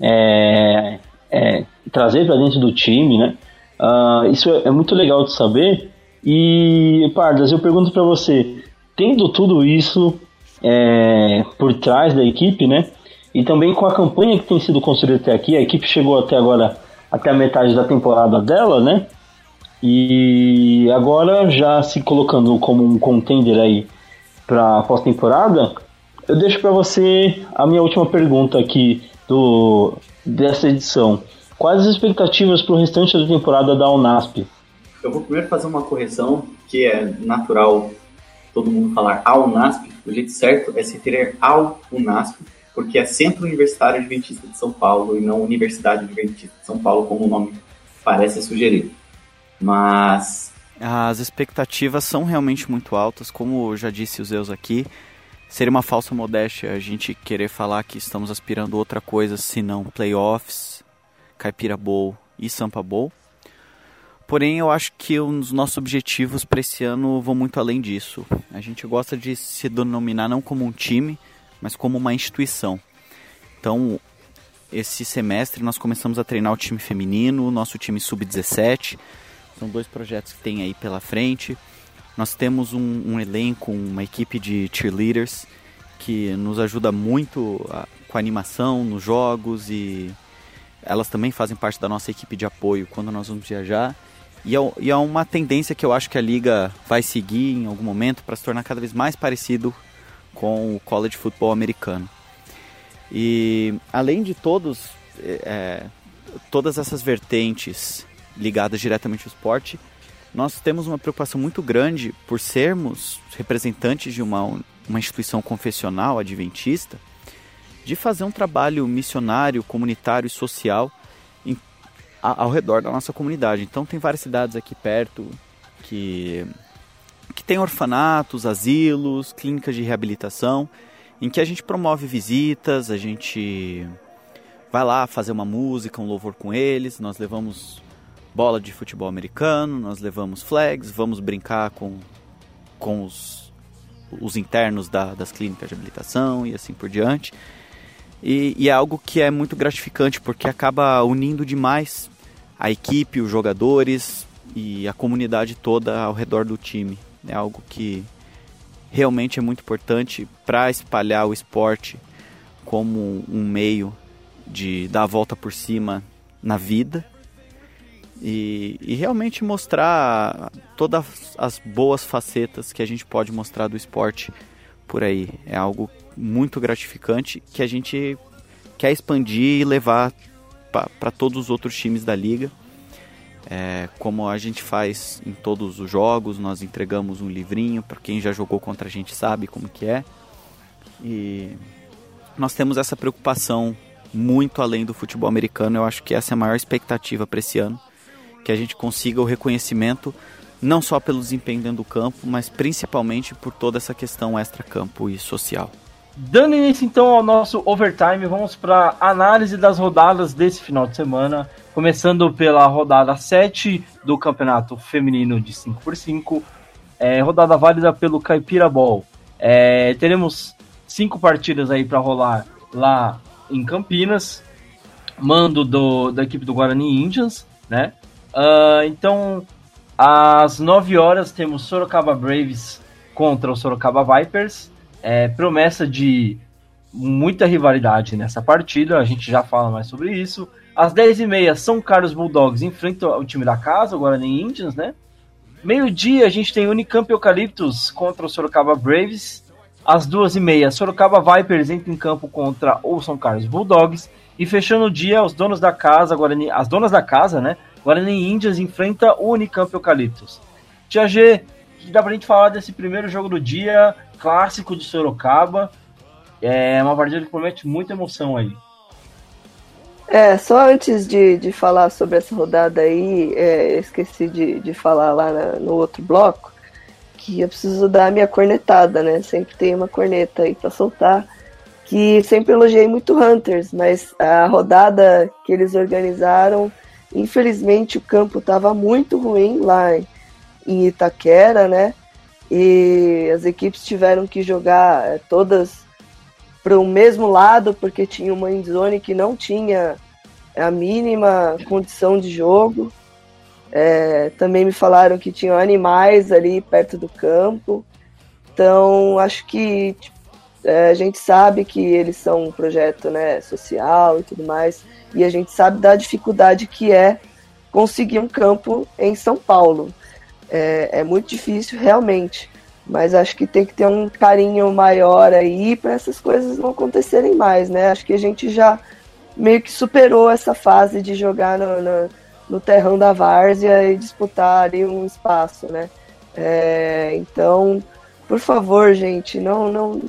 é, é, trazer para dentro do time, né? Uh, isso é, é, muito legal de saber. E, Pardas, eu pergunto para você, tendo tudo isso é, por trás da equipe, né? E também com a campanha que tem sido construída até aqui, a equipe chegou até agora, até a metade da temporada dela, né? E agora já se colocando como um contender aí para pós-temporada, eu deixo para você a minha última pergunta aqui do dessa edição. Quais as expectativas para o restante da temporada da Unasp? Eu vou primeiro fazer uma correção, que é natural todo mundo falar a Unasp. O jeito certo é se ter ao Unasp, porque é Centro Universitário Adventista de São Paulo e não Universidade Adventista de São Paulo, como o nome parece sugerir. Mas. As expectativas são realmente muito altas, como já disse o Zeus aqui seria uma falsa modéstia a gente querer falar que estamos aspirando outra coisa senão playoffs, Caipira Bowl e Sampa Bowl. Porém, eu acho que os nossos objetivos para esse ano vão muito além disso. A gente gosta de se denominar não como um time, mas como uma instituição. Então, esse semestre nós começamos a treinar o time feminino, o nosso time sub-17. São dois projetos que tem aí pela frente. Nós temos um, um elenco, uma equipe de cheerleaders que nos ajuda muito a, com a animação nos jogos e elas também fazem parte da nossa equipe de apoio quando nós vamos viajar. E é, e é uma tendência que eu acho que a liga vai seguir em algum momento para se tornar cada vez mais parecido com o college football americano. E além de todos, é, todas essas vertentes ligadas diretamente ao esporte, nós temos uma preocupação muito grande por sermos representantes de uma, uma instituição confessional adventista, de fazer um trabalho missionário, comunitário e social em, ao redor da nossa comunidade. Então tem várias cidades aqui perto que, que tem orfanatos, asilos, clínicas de reabilitação, em que a gente promove visitas, a gente vai lá fazer uma música, um louvor com eles, nós levamos bola de futebol americano, nós levamos flags, vamos brincar com, com os, os internos da, das clínicas de habilitação e assim por diante. E, e, é algo que é muito gratificante porque acaba unindo demais a equipe, os jogadores e a comunidade toda ao redor do time. É algo que realmente é muito importante para espalhar o esporte como um meio de dar a volta por cima na vida e, e, realmente mostrar todas as boas facetas que a gente pode mostrar do esporte por aí. É algo muito gratificante que a gente quer expandir e levar para todos os outros times da liga. É, como a gente faz em todos os jogos, nós entregamos um livrinho para quem já jogou contra a gente sabe como que é. E nós temos essa preocupação muito além do futebol americano. Eu acho que essa é a maior expectativa para esse ano, que a gente consiga o reconhecimento não só pelo desempenho dentro do campo, mas principalmente por toda essa questão extra-campo e social. Dando início então ao nosso overtime, vamos para análise das rodadas desse final de semana, começando pela rodada 7 do Campeonato Feminino de 5x5, é, rodada válida pelo Caipira Ball. É, teremos cinco partidas aí para rolar lá em Campinas, mando do, da equipe do Guarani Indians, né? Uh, então, às 9 horas temos Sorocaba Braves contra o Sorocaba Vipers. É, promessa de muita rivalidade nessa partida, a gente já fala mais sobre isso. Às 10h30, São Carlos Bulldogs enfrenta o time da casa, o Guarani Indians, né? Meio-dia, a gente tem Unicamp Eucaliptus contra o Sorocaba Braves. Às duas e meia, Sorocaba Vipers entra em campo contra o São Carlos Bulldogs. E fechando o dia, os donos da casa, Guarani, as donas da casa, né? Guarani Indians enfrenta o Unicamp Eucaliptus. Tia G, que dá pra gente falar desse primeiro jogo do dia, clássico de Sorocaba. É uma partida que promete muita emoção aí. É, só antes de, de falar sobre essa rodada aí, é, esqueci de, de falar lá na, no outro bloco que eu preciso dar a minha cornetada, né? Sempre tem uma corneta aí pra soltar. Que sempre elogiei muito Hunters, mas a rodada que eles organizaram, infelizmente o campo estava muito ruim lá em Itaquera, né? E as equipes tiveram que jogar é, todas para o mesmo lado, porque tinha uma endzone que não tinha a mínima condição de jogo. É, também me falaram que tinham animais ali perto do campo. Então, acho que é, a gente sabe que eles são um projeto né, social e tudo mais, e a gente sabe da dificuldade que é conseguir um campo em São Paulo. É, é muito difícil, realmente, mas acho que tem que ter um carinho maior aí para essas coisas não acontecerem mais, né? Acho que a gente já meio que superou essa fase de jogar no, no no terrão da várzea e disputar ali um espaço, né? É, então, por favor, gente, não, não,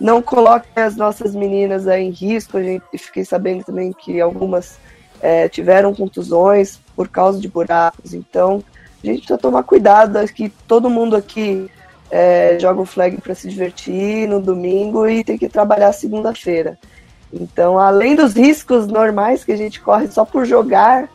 não coloquem as nossas meninas em risco. A gente fiquei sabendo também que algumas é, tiveram contusões por causa de buracos. Então, a gente precisa tomar cuidado. que todo mundo aqui é, joga o flag para se divertir no domingo e tem que trabalhar segunda-feira. Então, além dos riscos normais que a gente corre só por jogar,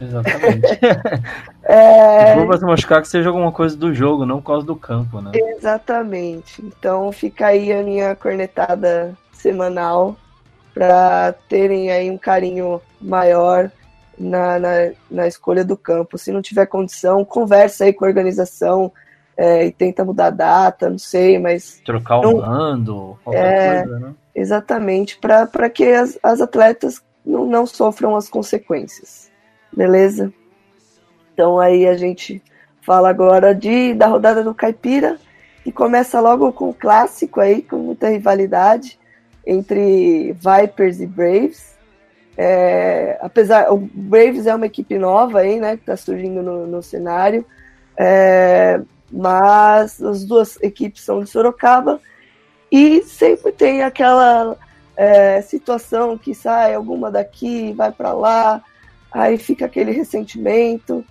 Exatamente. é... For se machucar, que seja alguma coisa do jogo, não por causa do campo, né? Exatamente. Então fica aí a minha cornetada semanal para terem aí um carinho maior na, na, na, escolha do campo. Se não tiver condição, conversa aí com a organização é, e tenta mudar a data, não sei, mas. Trocar o mando, qualquer é, coisa, né? Exatamente, para que as, as atletas não, não sofram as consequências beleza? Então aí a gente fala agora de da rodada do Caipira e começa logo com o clássico aí, com muita rivalidade entre Vipers e Braves. É, apesar, o Braves é uma equipe nova aí, né, que está surgindo no, no cenário, é, mas as duas equipes são de Sorocaba e sempre tem aquela é, situação que sai alguma daqui, vai para lá, aí fica aquele ressentimento,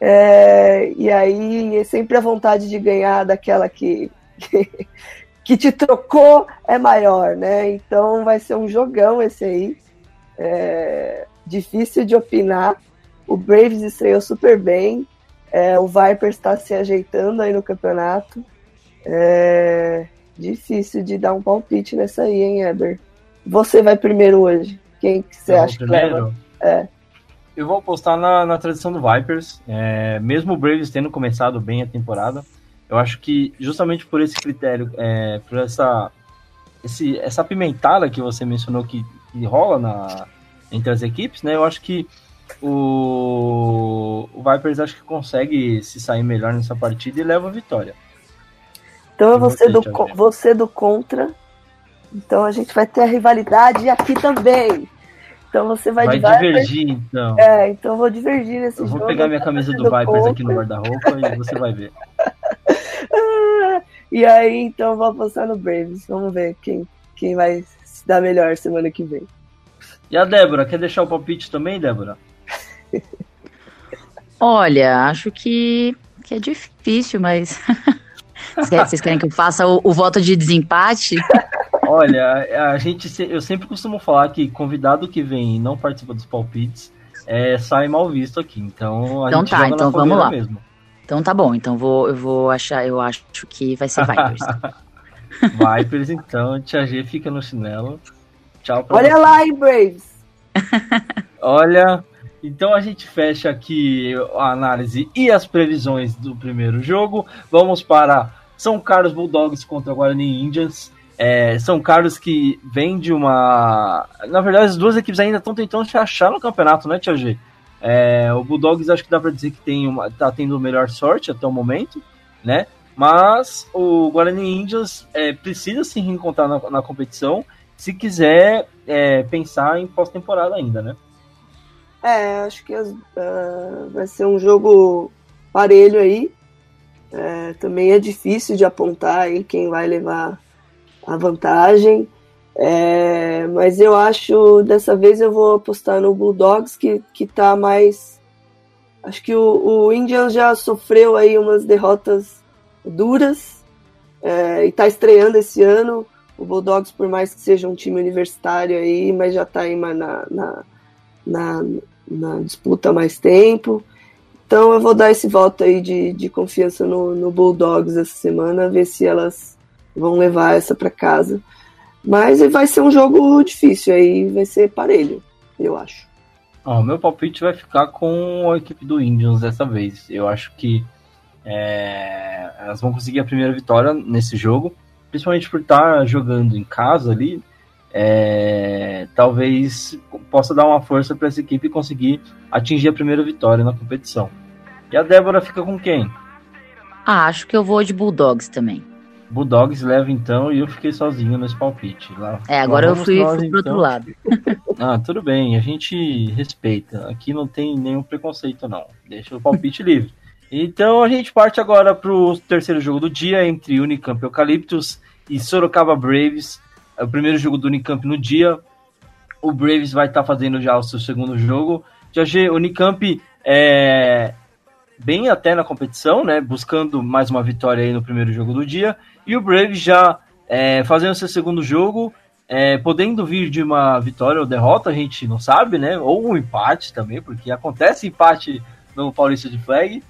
é, e aí é sempre a vontade de ganhar daquela que, que, que, te trocou é maior, né? Então vai ser um jogão esse aí. É, difícil de opinar. O Braves estreou super bem. É, o Vipers está se ajeitando aí no campeonato. É, difícil de dar um palpite nessa aí, hein, Eber? Você vai primeiro hoje. Quem que você acha que leva? É. Eu vou apostar na, na tradição do Vipers. É, mesmo o Braves tendo começado bem a temporada, eu acho que justamente por esse critério, é, por essa, esse, essa pimentada que você mencionou que, que rola na, entre as equipes, né? Eu acho que o, o Vipers acho que consegue se sair melhor nessa partida e leva a vitória. Então eu vou ser do, você do contra. Então a gente vai ter a rivalidade aqui também. Então você vai, vai divergir, então. É, então eu vou divergir nesse eu jogo. Vou pegar minha camisa do Vipers contra. aqui no guarda-roupa e você vai ver. e aí, então eu vou apostar no Braves. Vamos ver quem, quem vai se dar melhor semana que vem. E a Débora, quer deixar o palpite também, Débora? Olha, acho que, que é difícil, mas. Vocês querem que eu faça o, o voto de desempate? Olha, a gente, eu sempre costumo falar que convidado que vem e não participa dos palpites é, sai mal visto aqui. Então a então gente tá, então vamos lá. Mesmo. Então tá bom, então vou, eu vou achar, eu acho que vai ser Vipers. Vipers, então, Tia G fica no chinelo. Tchau pra Olha você. lá, hein, Braves. Olha, então a gente fecha aqui a análise e as previsões do primeiro jogo. Vamos para São Carlos Bulldogs contra Guarani Indians. É, São Carlos que vem de uma. Na verdade, as duas equipes ainda estão tentando se achar no campeonato, né, Tia G? É, o Bulldogs acho que dá para dizer que tem uma, tá tendo melhor sorte até o momento, né? Mas o Guarani Indians é, precisa se reencontrar na, na competição se quiser é, pensar em pós-temporada ainda, né? É, acho que uh, vai ser um jogo parelho aí. É, também é difícil de apontar aí quem vai levar a vantagem. É, mas eu acho, dessa vez eu vou apostar no Bulldogs, que, que tá mais. Acho que o, o Indians já sofreu aí umas derrotas duras é, e tá estreando esse ano. O Bulldogs, por mais que seja um time universitário aí, mas já tá aí na, na, na, na disputa há mais tempo. Então eu vou dar esse voto aí de, de confiança no, no Bulldogs essa semana, ver se elas vão levar essa para casa. Mas vai ser um jogo difícil, aí vai ser parelho, eu acho. O meu palpite vai ficar com a equipe do Indians dessa vez. Eu acho que é, elas vão conseguir a primeira vitória nesse jogo, principalmente por estar jogando em casa ali. É, talvez possa dar uma força para essa equipe conseguir atingir a primeira vitória na competição. E a Débora fica com quem? Ah, acho que eu vou de Bulldogs também. Bulldogs leva então e eu fiquei sozinho nesse palpite. Lá, é, agora eu fui, nós, fui pro então. outro lado. ah, tudo bem, a gente respeita. Aqui não tem nenhum preconceito, não. Deixa o palpite livre. Então a gente parte agora pro terceiro jogo do dia entre Unicamp Eucaliptus e Sorocaba Braves. É o primeiro jogo do Unicamp no dia. O Braves vai estar tá fazendo já o seu segundo jogo. Já o Unicamp é bem até na competição, né? Buscando mais uma vitória aí no primeiro jogo do dia. E o Braves já é, fazendo seu segundo jogo, é, podendo vir de uma vitória ou derrota, a gente não sabe, né? Ou um empate também, porque acontece empate no Paulista de Flag.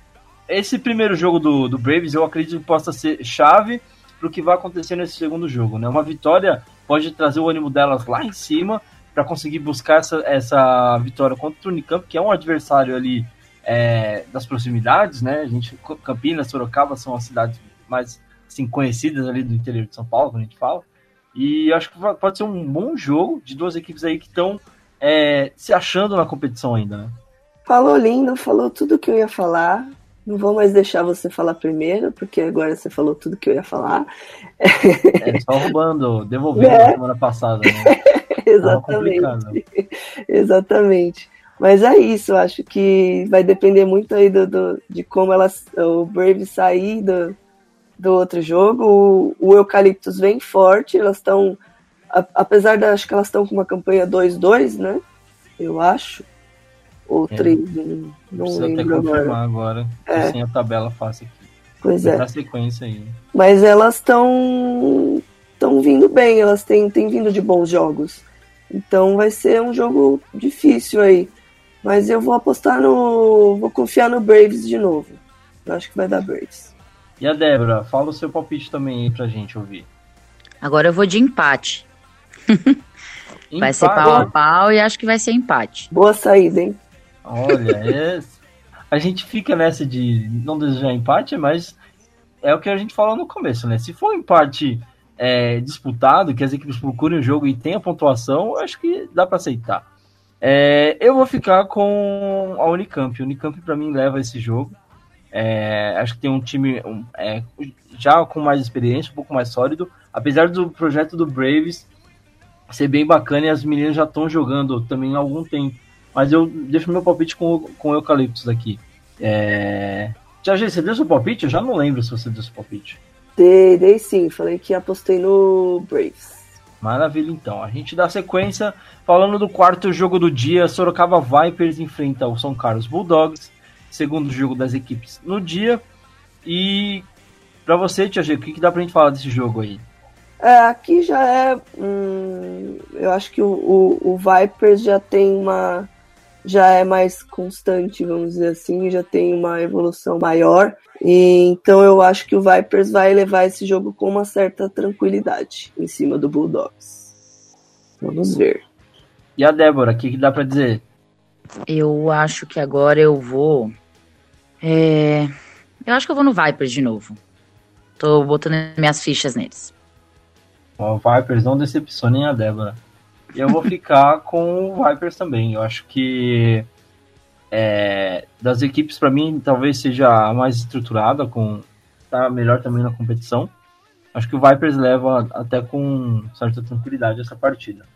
Esse primeiro jogo do, do Braves eu acredito que possa ser chave para o que vai acontecer nesse segundo jogo, né? Uma vitória pode trazer o ânimo delas lá em cima para conseguir buscar essa, essa vitória contra o Unicamp, que é um adversário ali é, das proximidades, né? A gente, Campinas, Sorocaba são as cidades mais assim, conhecidas ali do interior de São Paulo, quando a gente fala. E acho que pode ser um bom jogo de duas equipes aí que estão é, se achando na competição ainda, né? Falou lindo, falou tudo que eu ia falar. Não vou mais deixar você falar primeiro, porque agora você falou tudo que eu ia falar. É, só roubando, devolvendo é. semana passada, né? Exatamente. Exatamente. Mas é isso, acho que vai depender muito aí do, do de como elas, o Brave sair do, do outro jogo. O, o Eucaliptus vem forte, elas estão. Apesar de acho que elas estão com uma campanha 2-2, né? Eu acho. Ou 3, é, não, não lembro até confirmar agora. agora é. Sem a tabela fácil aqui. Pois é. sequência aí. Mas elas estão estão vindo bem, elas têm, têm vindo de bons jogos. Então vai ser um jogo difícil aí. Mas eu vou apostar no. Vou confiar no Braves de novo. Eu acho que vai dar Braves. E a Débora, fala o seu palpite também aí pra gente ouvir. Agora eu vou de empate. empate. vai ser pau a pau e acho que vai ser empate. Boa saída, hein? Olha, é... a gente fica nessa de não desejar empate, mas é o que a gente falou no começo, né? Se for um empate é, disputado, que as equipes procurem o jogo e tenha pontuação, eu acho que dá para aceitar. É, eu vou ficar com a Unicamp. A Unicamp para mim leva esse jogo. É, acho que tem um time um, é, já com mais experiência, um pouco mais sólido. Apesar do projeto do Braves ser bem bacana e as meninas já estão jogando também há algum tempo. Mas eu deixo meu palpite com, com o Eucaliptus aqui. É... Você deu seu palpite? Eu já não lembro se você deu seu palpite. Dei, dei sim, falei que apostei no Braves. Maravilha, então. A gente dá sequência falando do quarto jogo do dia. Sorocaba Vipers enfrenta o São Carlos Bulldogs, segundo jogo das equipes no dia. E para você, Tia G, o que, que dá pra gente falar desse jogo aí? É, aqui já é. Hum, eu acho que o, o, o, Vipers já tem uma. Já é mais constante, vamos dizer assim, já tem uma evolução maior. E, então eu acho que o Vipers vai levar esse jogo com uma certa tranquilidade em cima do Bulldogs. Vamos ver. E a Débora, o que, que dá para dizer? Eu acho que agora eu vou. É... Eu acho que eu vou no Vipers de novo. Tô botando minhas fichas neles. O Vipers não decepcionem a Débora. Eu vou ficar com o Vipers também. Eu acho que é, das equipes, para mim, talvez seja a mais estruturada, com tá melhor também na competição. Acho que o Vipers leva até com certa tranquilidade essa partida.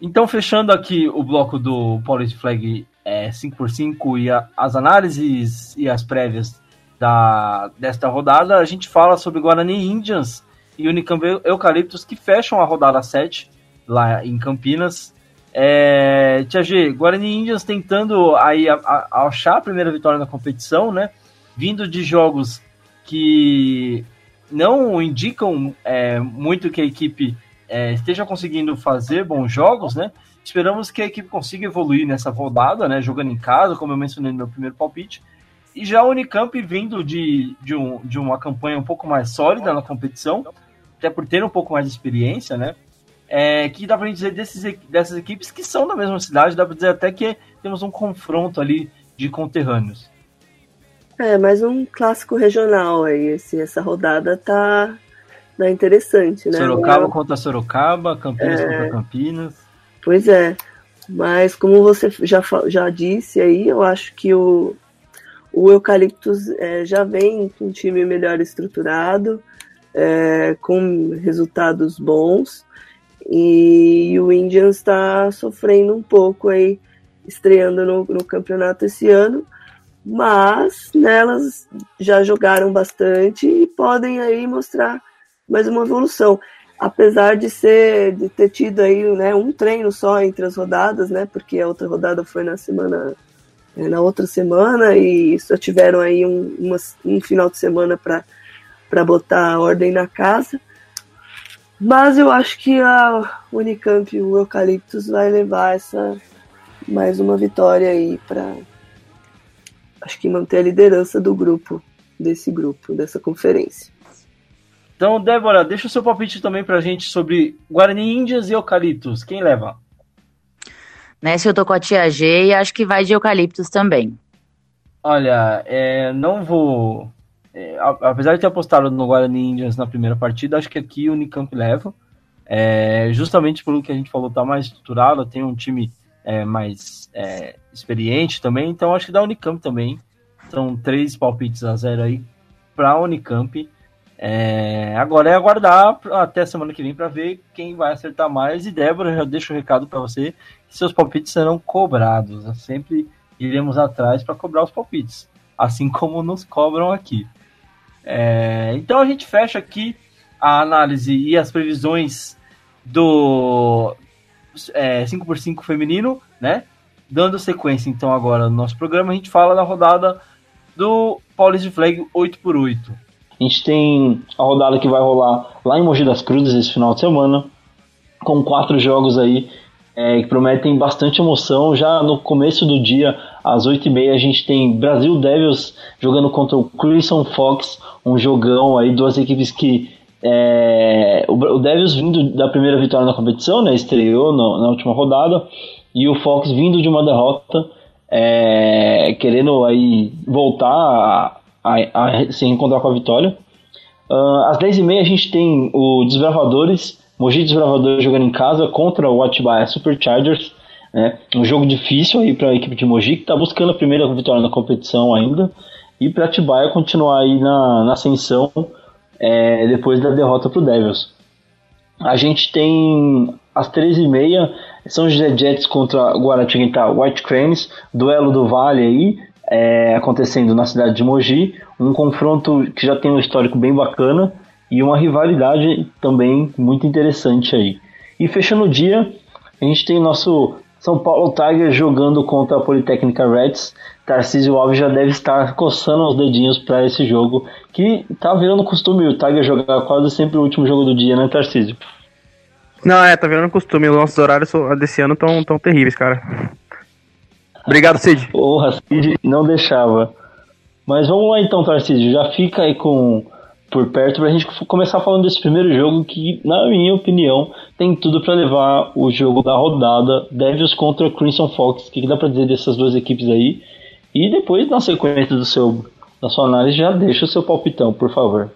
Então, fechando aqui o bloco do Policy Flag é, 5x5 e a, as análises e as prévias da, desta rodada, a gente fala sobre Guarani Indians e Unicamp Eucaliptus que fecham a rodada 7 lá em Campinas. É, Tia G, Guarani Indians tentando aí a, a, achar a primeira vitória na competição, né? Vindo de jogos que não indicam é, muito que a equipe é, esteja conseguindo fazer bons jogos, né? Esperamos que a equipe consiga evoluir nessa rodada, né? Jogando em casa, como eu mencionei no meu primeiro palpite. E já a Unicamp vindo de, de, um, de uma campanha um pouco mais sólida na competição, até por ter um pouco mais de experiência, né? É, que dá pra gente dizer desses, dessas equipes que são da mesma cidade, dá pra dizer até que temos um confronto ali de conterrâneos. É, mais um clássico regional aí. Esse, essa rodada tá, tá interessante, né? Sorocaba contra Sorocaba, Campinas é, contra Campinas. Pois é. Mas como você já, já disse aí, eu acho que o, o Eucaliptus é, já vem com um time melhor estruturado, é, com resultados bons, e o Indians está sofrendo um pouco aí, estreando no, no campeonato esse ano, mas nelas já jogaram bastante e podem aí mostrar mais uma evolução. Apesar de ser de ter tido aí né, um treino só entre as rodadas, né? Porque a outra rodada foi na semana é, na outra semana e só tiveram aí um, uma, um final de semana para botar a ordem na casa. Mas eu acho que a Unicamp e o Eucaliptus vai levar essa mais uma vitória aí para acho que manter a liderança do grupo, desse grupo, dessa conferência. Então, Débora, deixa o seu palpite também pra gente sobre Guarani Índias e Eucaliptus. Quem leva? Nessa eu tô com a tia G e acho que vai de eucaliptus também. Olha, é, não vou. É, apesar de ter apostado no Guarani Indians na primeira partida, acho que aqui o Unicamp leva. É, justamente pelo que a gente falou, tá mais estruturado, tem um time é, mais é, experiente também, então acho que dá Unicamp também. São três palpites a zero aí para Unicamp. É, agora é aguardar até semana que vem para ver quem vai acertar mais. E Débora, já deixo o recado para você que seus palpites serão cobrados. Nós sempre iremos atrás para cobrar os palpites, assim como nos cobram aqui. É, então a gente fecha aqui a análise e as previsões do é, 5x5 feminino, né? Dando sequência então agora no nosso programa, a gente fala da rodada do Paulista Flag 8x8. A gente tem a rodada que vai rolar lá em Mogi das Cruzes esse final de semana, com quatro jogos aí é, que prometem bastante emoção. Já no começo do dia, às 8h30, a gente tem Brasil Devils jogando contra o Crimson Fox, um jogão aí, duas equipes que. É, o Devils vindo da primeira vitória na competição, né, estreou no, na última rodada, e o Fox vindo de uma derrota é, querendo aí voltar a, a, a, se encontrar com a vitória. Uh, às 10h30 a gente tem o Desbravadores, Mogi Desbravadores jogando em casa contra o Atibaia Superchargers. Né? Um jogo difícil aí para a equipe de Mogi, que está buscando a primeira vitória na competição ainda. E para Atibaia continuar aí na, na ascensão é, depois da derrota para o Devils. A gente tem às 13h30 São José Jets contra Guaratinguetá White Cranes, duelo do Vale aí, é, acontecendo na cidade de Mogi, um confronto que já tem um histórico bem bacana e uma rivalidade também muito interessante aí. E fechando o dia, a gente tem nosso São Paulo Tiger jogando contra a Politécnica Reds. Tarcísio Alves já deve estar coçando os dedinhos para esse jogo, que tá virando costume o Tiger jogar quase sempre o último jogo do dia, né, Tarcísio? Não, é, tá virando costume. Os nossos horários desse ano estão tão terríveis, cara. Obrigado, Cid. Porra, Cid não deixava. Mas vamos lá então, Tarcísio. Já fica aí com por perto pra gente começar falando desse primeiro jogo que, na minha opinião, tem tudo para levar o jogo da rodada Devils contra Crimson Fox. O que, que dá pra dizer dessas duas equipes aí? E depois, na sequência do seu, da sua análise, já deixa o seu palpitão, por favor.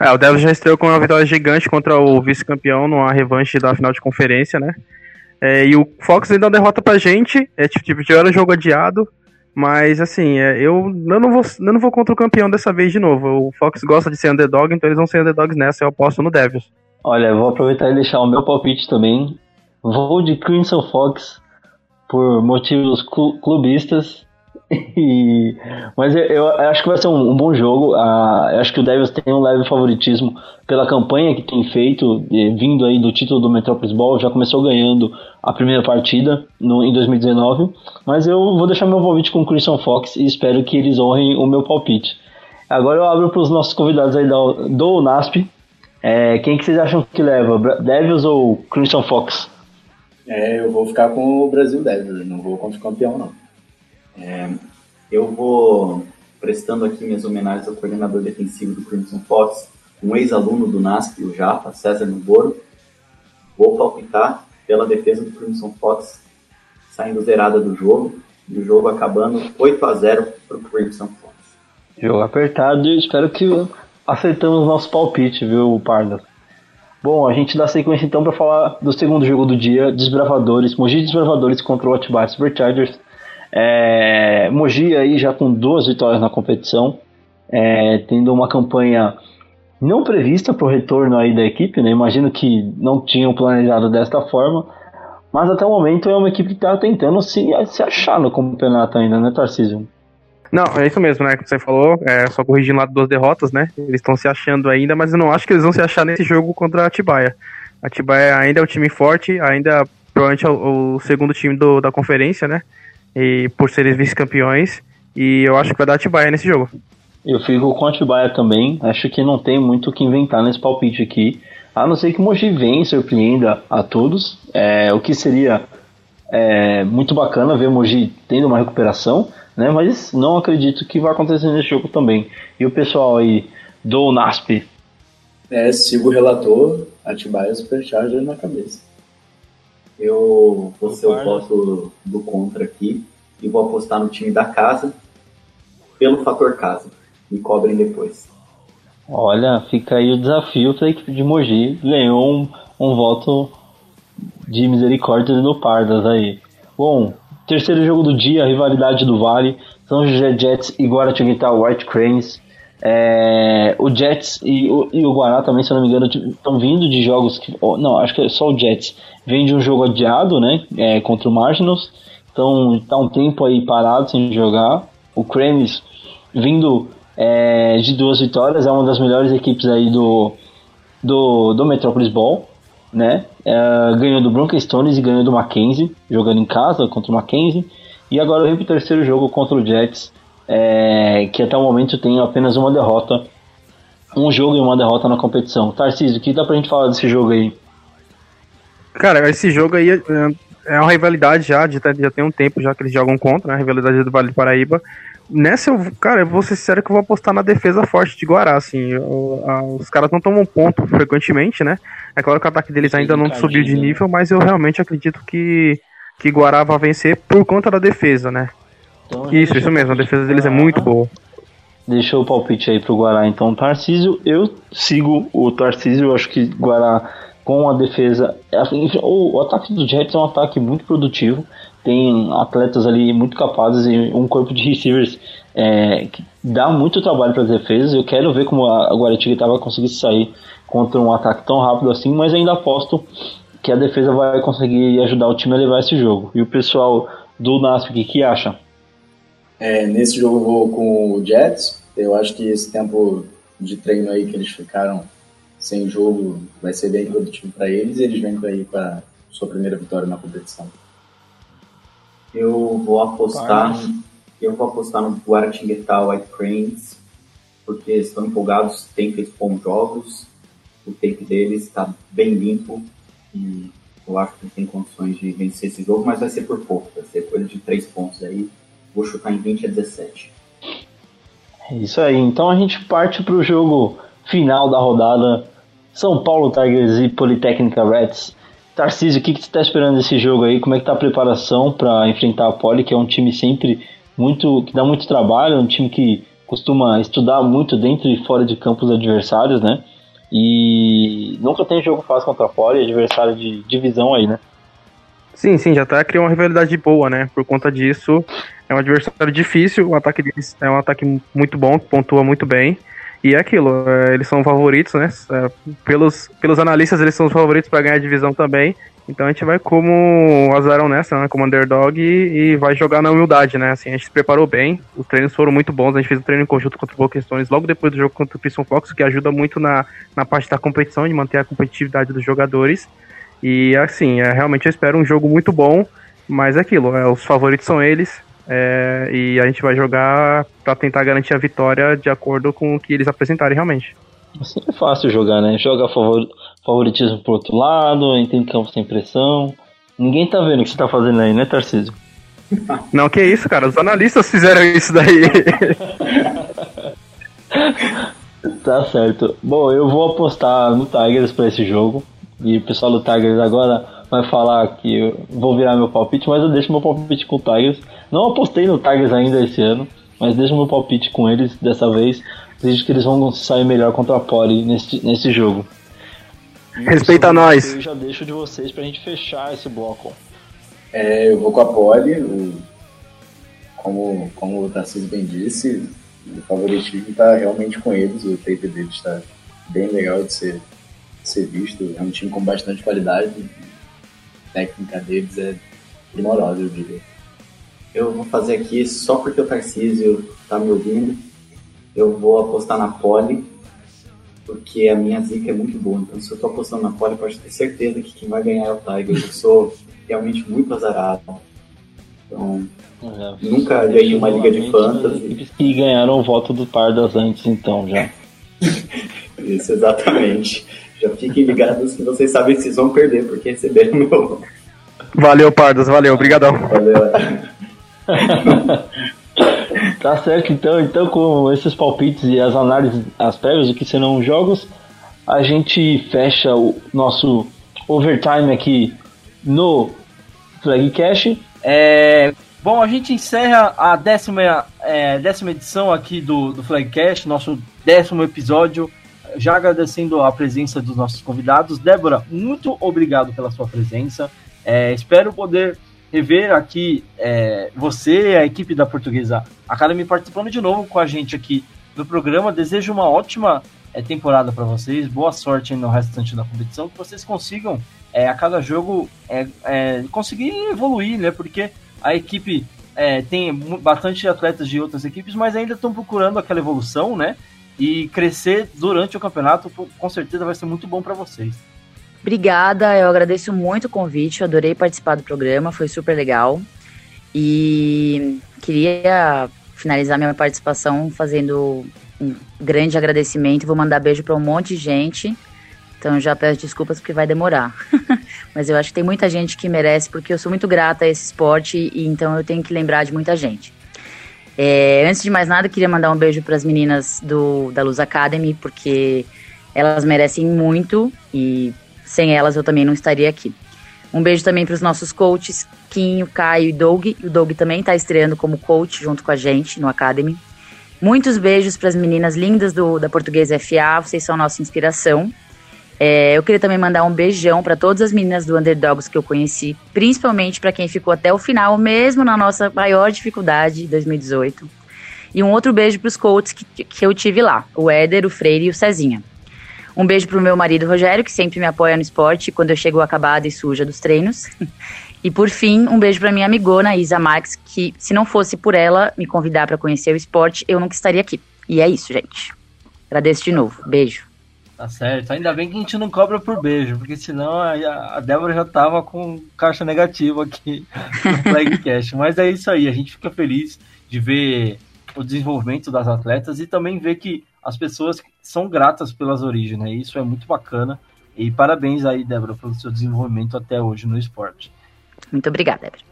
É, o Devils já estreou com uma vitória gigante contra o vice-campeão numa revanche da final de conferência, né? É, e o Fox ainda derrota pra gente, é, tipo, tiveram um jogo adiado, mas assim, é, eu, eu, não vou, eu não vou contra o campeão dessa vez de novo. O Fox gosta de ser underdog, então eles vão ser underdogs nessa, eu aposto no Devils. Olha, vou aproveitar e deixar o meu palpite também. Vou de Crimson Fox por motivos clubistas E, mas eu, eu, acho que vai ser um, um bom jogo. Eu acho que o Devils tem um leve favoritismo pela campanha que tem feito, vindo aí do título do Metropolis Ball. Já começou ganhando a primeira partida no, em 2019. Mas eu vou deixar meu palpite com o Christian Fox e espero que eles honrem o meu palpite. Agora eu abro para os nossos convidados aí do, do NASP. É, quem que vocês acham que leva? Devils ou Christian Fox? É, eu vou ficar com o Brasil Devils, não vou contra o campeão não. É, eu vou prestando aqui minhas homenagens ao coordenador defensivo do Crimson Fox, um ex-aluno do NASP, o Japa, César Nuboro. Vou palpitar pela defesa do Crimson Fox saindo zerada do jogo e o jogo acabando 8 a 0 para o Crimson Fox. Jogo apertado e espero que acertamos nosso palpite, viu, Parda? Bom, a gente dá sequência então para falar do segundo jogo do dia, Desbravadores, Mogi Desbravadores contra o Atibaia Superchargers. É, Mogi aí já com duas vitórias na competição, é, tendo uma campanha não prevista para o retorno aí da equipe, né? Imagino que não tinham planejado desta forma, mas até o momento é uma equipe que está tentando se, se achar no campeonato ainda, né, Tarcísio? Não, é isso mesmo, né? Que você falou, é só corrigindo lá duas derrotas, né? Eles estão se achando ainda, mas eu não acho que eles vão se achar nesse jogo contra a Atibaia. A Atibaia ainda é um time forte, ainda provavelmente é o, o segundo time do, da conferência, né? E por serem vice-campeões. E eu acho que vai dar Atibaia nesse jogo. Eu fico com Atibaia também. Acho que não tem muito o que inventar nesse palpite aqui. A não ser que o Mogi venha e surpreenda a todos. É, o que seria é, muito bacana ver o Mogi tendo uma recuperação. Né, mas não acredito que vai acontecer nesse jogo também. E o pessoal aí do NASP? É, sigo o relator, Atibaia Supercharger na cabeça. Eu vou ser o voto do contra aqui e vou apostar no time da casa pelo fator casa. Me cobrem depois. Olha, fica aí o desafio para a equipe de Mogi. Ganhou um, um voto de misericórdia do Pardas aí. Bom, terceiro jogo do dia, rivalidade do Vale. São José Jets e Guaratinguetá White Cranes. É, o Jets e o, e o Guará também, se eu não me engano, estão vindo de jogos que. Não, acho que é só o Jets. Vem de um jogo adiado, né? É, contra o Marginals. Então tá um tempo aí parado sem jogar. O Cranes vindo é, de duas vitórias, é uma das melhores equipes aí do, do, do Metropolis Ball. Né? É, ganhou do Bronca Stones e ganhou do Mackenzie, jogando em casa contra o Mackenzie. E agora vem pro terceiro jogo contra o Jets é, que até o momento tem apenas uma derrota, um jogo e uma derrota na competição. Tarcísio, o que dá pra gente falar desse jogo aí? Cara, esse jogo aí é, é uma rivalidade já, já tem um tempo já que eles jogam contra, né? A rivalidade do Vale do Paraíba. Nessa, eu, cara, eu vou ser sincero que eu vou apostar na defesa forte de Guará, assim. Eu, a, os caras não tomam ponto frequentemente, né? É claro que o ataque deles ainda não subiu de nível, mas eu realmente acredito que, que Guará vai vencer por conta da defesa, né? Então, isso, isso mesmo, a defesa deles é muito boa. Deixou o palpite aí pro Guará, então, Tarcísio. Eu sigo o Tarcísio, eu acho que Guará com a defesa. O, o ataque do Jets é um ataque muito produtivo. Tem atletas ali muito capazes e um corpo de receivers é, que dá muito trabalho para as defesas. Eu quero ver como a Guaratiba vai conseguir sair contra um ataque tão rápido assim, mas ainda aposto que a defesa vai conseguir ajudar o time a levar esse jogo. E o pessoal do NASP, o que, que acha? É, nesse jogo eu vou com o Jets. Eu acho que esse tempo de treino aí que eles ficaram sem jogo vai ser bem produtivo para eles e eles vêm aí para sua primeira vitória na competição. Eu vou apostar, eu vou apostar no Guaratinguetá White Cranes, porque estão empolgados, têm feito bons jogos, o tape deles está bem limpo e eu acho que tem condições de vencer esse jogo, mas vai ser por pouco, vai ser coisa de 3 pontos aí. Vou chutar em 20 a 17. É isso aí, então a gente parte para o jogo final da rodada. São Paulo Tigers e Politécnica Reds. Tarcísio, o que, que você está esperando desse jogo aí? Como é que tá a preparação para enfrentar a Poli, que é um time sempre muito. que dá muito trabalho, um time que costuma estudar muito dentro e fora de campos adversários, né? E nunca tem jogo fácil contra a Poli, adversário de divisão aí, né? Sim, sim, já tá criando uma rivalidade boa, né? Por conta disso, é um adversário difícil, o ataque deles é um ataque muito bom, pontua muito bem. E é aquilo, é, eles são favoritos, né? É, pelos, pelos analistas, eles são os favoritos para ganhar a divisão também. Então a gente vai como azarão nessa, né? Como underdog e, e, vai jogar na humildade, né? Assim, a gente se preparou bem, os treinos foram muito bons, a gente fez um treino em conjunto contra o Boca logo depois do jogo contra o Piston Fox, que ajuda muito na, na parte da competição, de manter a competitividade dos jogadores. E assim, é, realmente eu espero um jogo muito bom, mas é aquilo, é, os favoritos são eles, é, e a gente vai jogar para tentar garantir a vitória de acordo com o que eles apresentarem realmente. Assim é fácil jogar, né? Joga favor, favoritismo pro outro lado, entra em campo sem pressão. Ninguém tá vendo o que você tá fazendo aí, né, Tarcísio? Não, que isso, cara. Os analistas fizeram isso daí. tá certo. Bom, eu vou apostar no Tigers para esse jogo. E o pessoal do Tigers agora vai falar que eu vou virar meu palpite, mas eu deixo meu palpite com o Tigers. Não apostei no Tigers ainda esse ano, mas deixo meu palpite com eles dessa vez. Acredito que eles vão sair melhor contra a Poli nesse, nesse jogo. Respeita nós. Eu já deixo de vocês pra gente fechar esse bloco. É, eu vou com a Poli. O, como, como o Tarcísio bem disse, o favoritismo está realmente com eles. O tape deles está bem legal de ser, de ser visto. É um time com bastante qualidade. A técnica deles é primorosa, eu diria. Eu vou fazer aqui só porque o Tarcísio está me ouvindo. Eu vou apostar na Poli, porque a minha zica é muito boa. Então, se eu estou apostando na Poli, pode ter certeza que quem vai ganhar é o Tiger. Eu sou realmente muito azarado. Então, é, nunca ganhei uma liga de fantasy. E ganharam o voto do Pardas antes, então, já. Isso, exatamente. Já fiquem ligados que vocês sabem que vocês vão perder, porque receberam meu. Valeu, Pardas, valeu, obrigadão. Valeu. tá certo, então, então com esses palpites e as análises, as prévias do que serão os jogos, a gente fecha o nosso overtime aqui no Flagcast. É, bom, a gente encerra a décima, é, décima edição aqui do, do Flagcast, nosso décimo episódio. Já agradecendo a presença dos nossos convidados. Débora, muito obrigado pela sua presença. É, espero poder rever aqui é, você e a equipe da Portuguesa Academy participando de novo com a gente aqui no programa. Desejo uma ótima é, temporada para vocês, boa sorte no restante da competição, que vocês consigam é, a cada jogo é, é, conseguir evoluir, né? Porque a equipe é, tem bastante atletas de outras equipes, mas ainda estão procurando aquela evolução, né? E crescer durante o campeonato, com certeza vai ser muito bom para vocês. Obrigada, eu agradeço muito o convite, eu adorei participar do programa, foi super legal. E queria finalizar minha participação fazendo um grande agradecimento. Vou mandar beijo para um monte de gente. Então já peço desculpas porque vai demorar. Mas eu acho que tem muita gente que merece, porque eu sou muito grata a esse esporte e então eu tenho que lembrar de muita gente. É, antes de mais nada, queria mandar um beijo para as meninas do, da Luz Academy, porque elas merecem muito e sem elas eu também não estaria aqui. Um beijo também para os nossos coaches, Quinho, Caio e Doug. O Doug também está estreando como coach junto com a gente no Academy. Muitos beijos para as meninas lindas do, da Portuguesa FA, vocês são nossa inspiração. É, eu queria também mandar um beijão para todas as meninas do Underdogs que eu conheci, principalmente para quem ficou até o final, mesmo na nossa maior dificuldade, 2018. E um outro beijo para os coaches que, que eu tive lá, o Éder, o Freire e o Cezinha. Um beijo pro meu marido Rogério, que sempre me apoia no esporte quando eu chego acabada e suja dos treinos. E por fim, um beijo para minha amigona Isa Max, que se não fosse por ela me convidar para conhecer o esporte, eu nunca estaria aqui. E é isso, gente. Agradeço de novo. Beijo. Tá certo. Ainda bem que a gente não cobra por beijo, porque senão a, a Débora já tava com caixa negativa aqui no Flagcast. Mas é isso aí, a gente fica feliz de ver o desenvolvimento das atletas e também ver que as pessoas são gratas pelas origens, né? Isso é muito bacana. E parabéns aí, Débora, pelo seu desenvolvimento até hoje no esporte. Muito obrigada, Débora.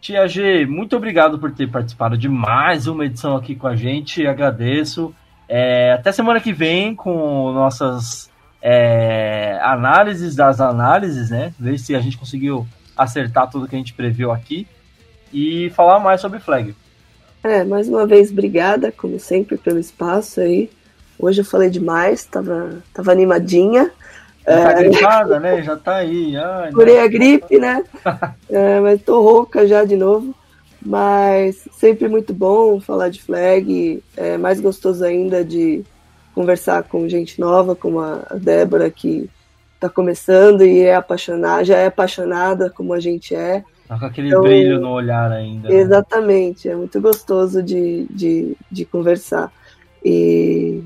Tia G, muito obrigado por ter participado de mais uma edição aqui com a gente. Agradeço. É, até semana que vem com nossas é, análises das análises, né? Ver se a gente conseguiu acertar tudo que a gente previu aqui e falar mais sobre flag. É, mais uma vez, obrigada, como sempre, pelo espaço aí. Hoje eu falei demais, tava, tava animadinha. Já tá é... gripada, né? Já tá aí. Ai, Curei a gripe, né? é, mas tô rouca já de novo. Mas sempre muito bom falar de flag. É mais gostoso ainda de conversar com gente nova, como a Débora, que tá começando e é apaixonada, já é apaixonada como a gente é. Tá com aquele então, brilho no olhar ainda. Né? Exatamente, é muito gostoso de, de, de conversar. E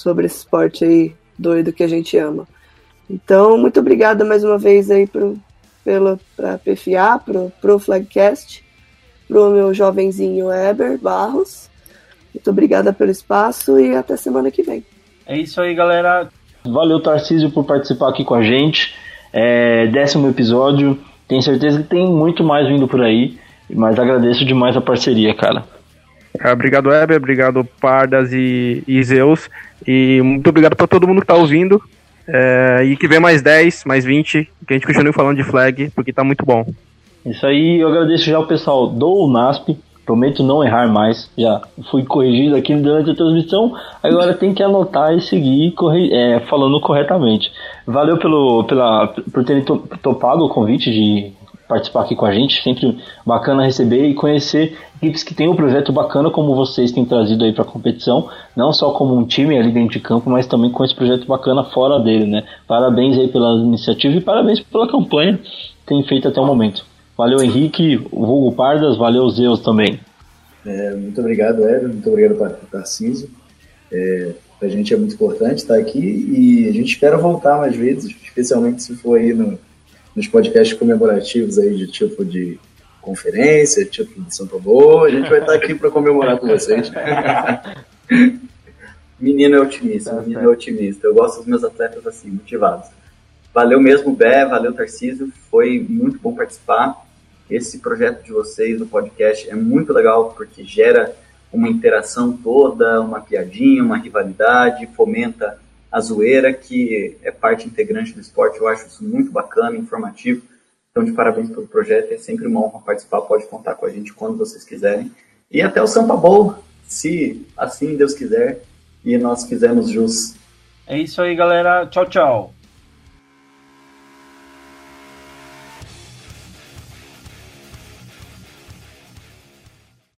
sobre esse esporte aí doido que a gente ama. Então, muito obrigada mais uma vez aí pro, pela, pra PFA, pro, pro Flagcast, pro meu jovenzinho Eber Barros. Muito obrigada pelo espaço e até semana que vem. É isso aí, galera. Valeu, Tarcísio, por participar aqui com a gente. É, décimo episódio. Tenho certeza que tem muito mais vindo por aí. Mas agradeço demais a parceria, cara. É, obrigado, Eber. Obrigado, Pardas e, e Zeus. E muito obrigado para todo mundo que tá ouvindo. É, e que vem mais 10, mais 20, que a gente continue falando de flag, porque tá muito bom. Isso aí, eu agradeço já o pessoal do NASP, prometo não errar mais. Já fui corrigido aqui durante a transmissão, agora tem que anotar e seguir corri é, falando corretamente. Valeu pelo, pela, por terem topado o convite de participar aqui com a gente. Sempre bacana receber e conhecer equipes que têm um projeto bacana como vocês têm trazido aí para a competição, não só como um time ali dentro de campo, mas também com esse projeto bacana fora dele, né? Parabéns aí pela iniciativa e parabéns pela campanha que tem feito até o momento. Valeu Henrique, o Hugo Pardas, valeu Zeus também. É, muito obrigado, Ever, muito obrigado Tarcísio. É, a gente é muito importante estar aqui e a gente espera voltar mais vezes, especialmente se for aí no, nos podcasts comemorativos aí de tipo de conferência, tipo de São Paulo, a gente vai estar aqui para comemorar com vocês. menino é otimista, tá menino é otimista. Eu gosto dos meus atletas assim, motivados. Valeu mesmo, Bé, valeu, Tarcísio. Foi muito bom participar. Esse projeto de vocês no podcast é muito legal porque gera uma interação toda, uma piadinha, uma rivalidade, fomenta a zoeira, que é parte integrante do esporte. Eu acho isso muito bacana, informativo. Então, de parabéns pelo projeto. É sempre uma honra participar. Pode contar com a gente quando vocês quiserem. E até o Sampa Bowl, se assim Deus quiser e nós fizermos jus. É isso aí, galera. Tchau, tchau.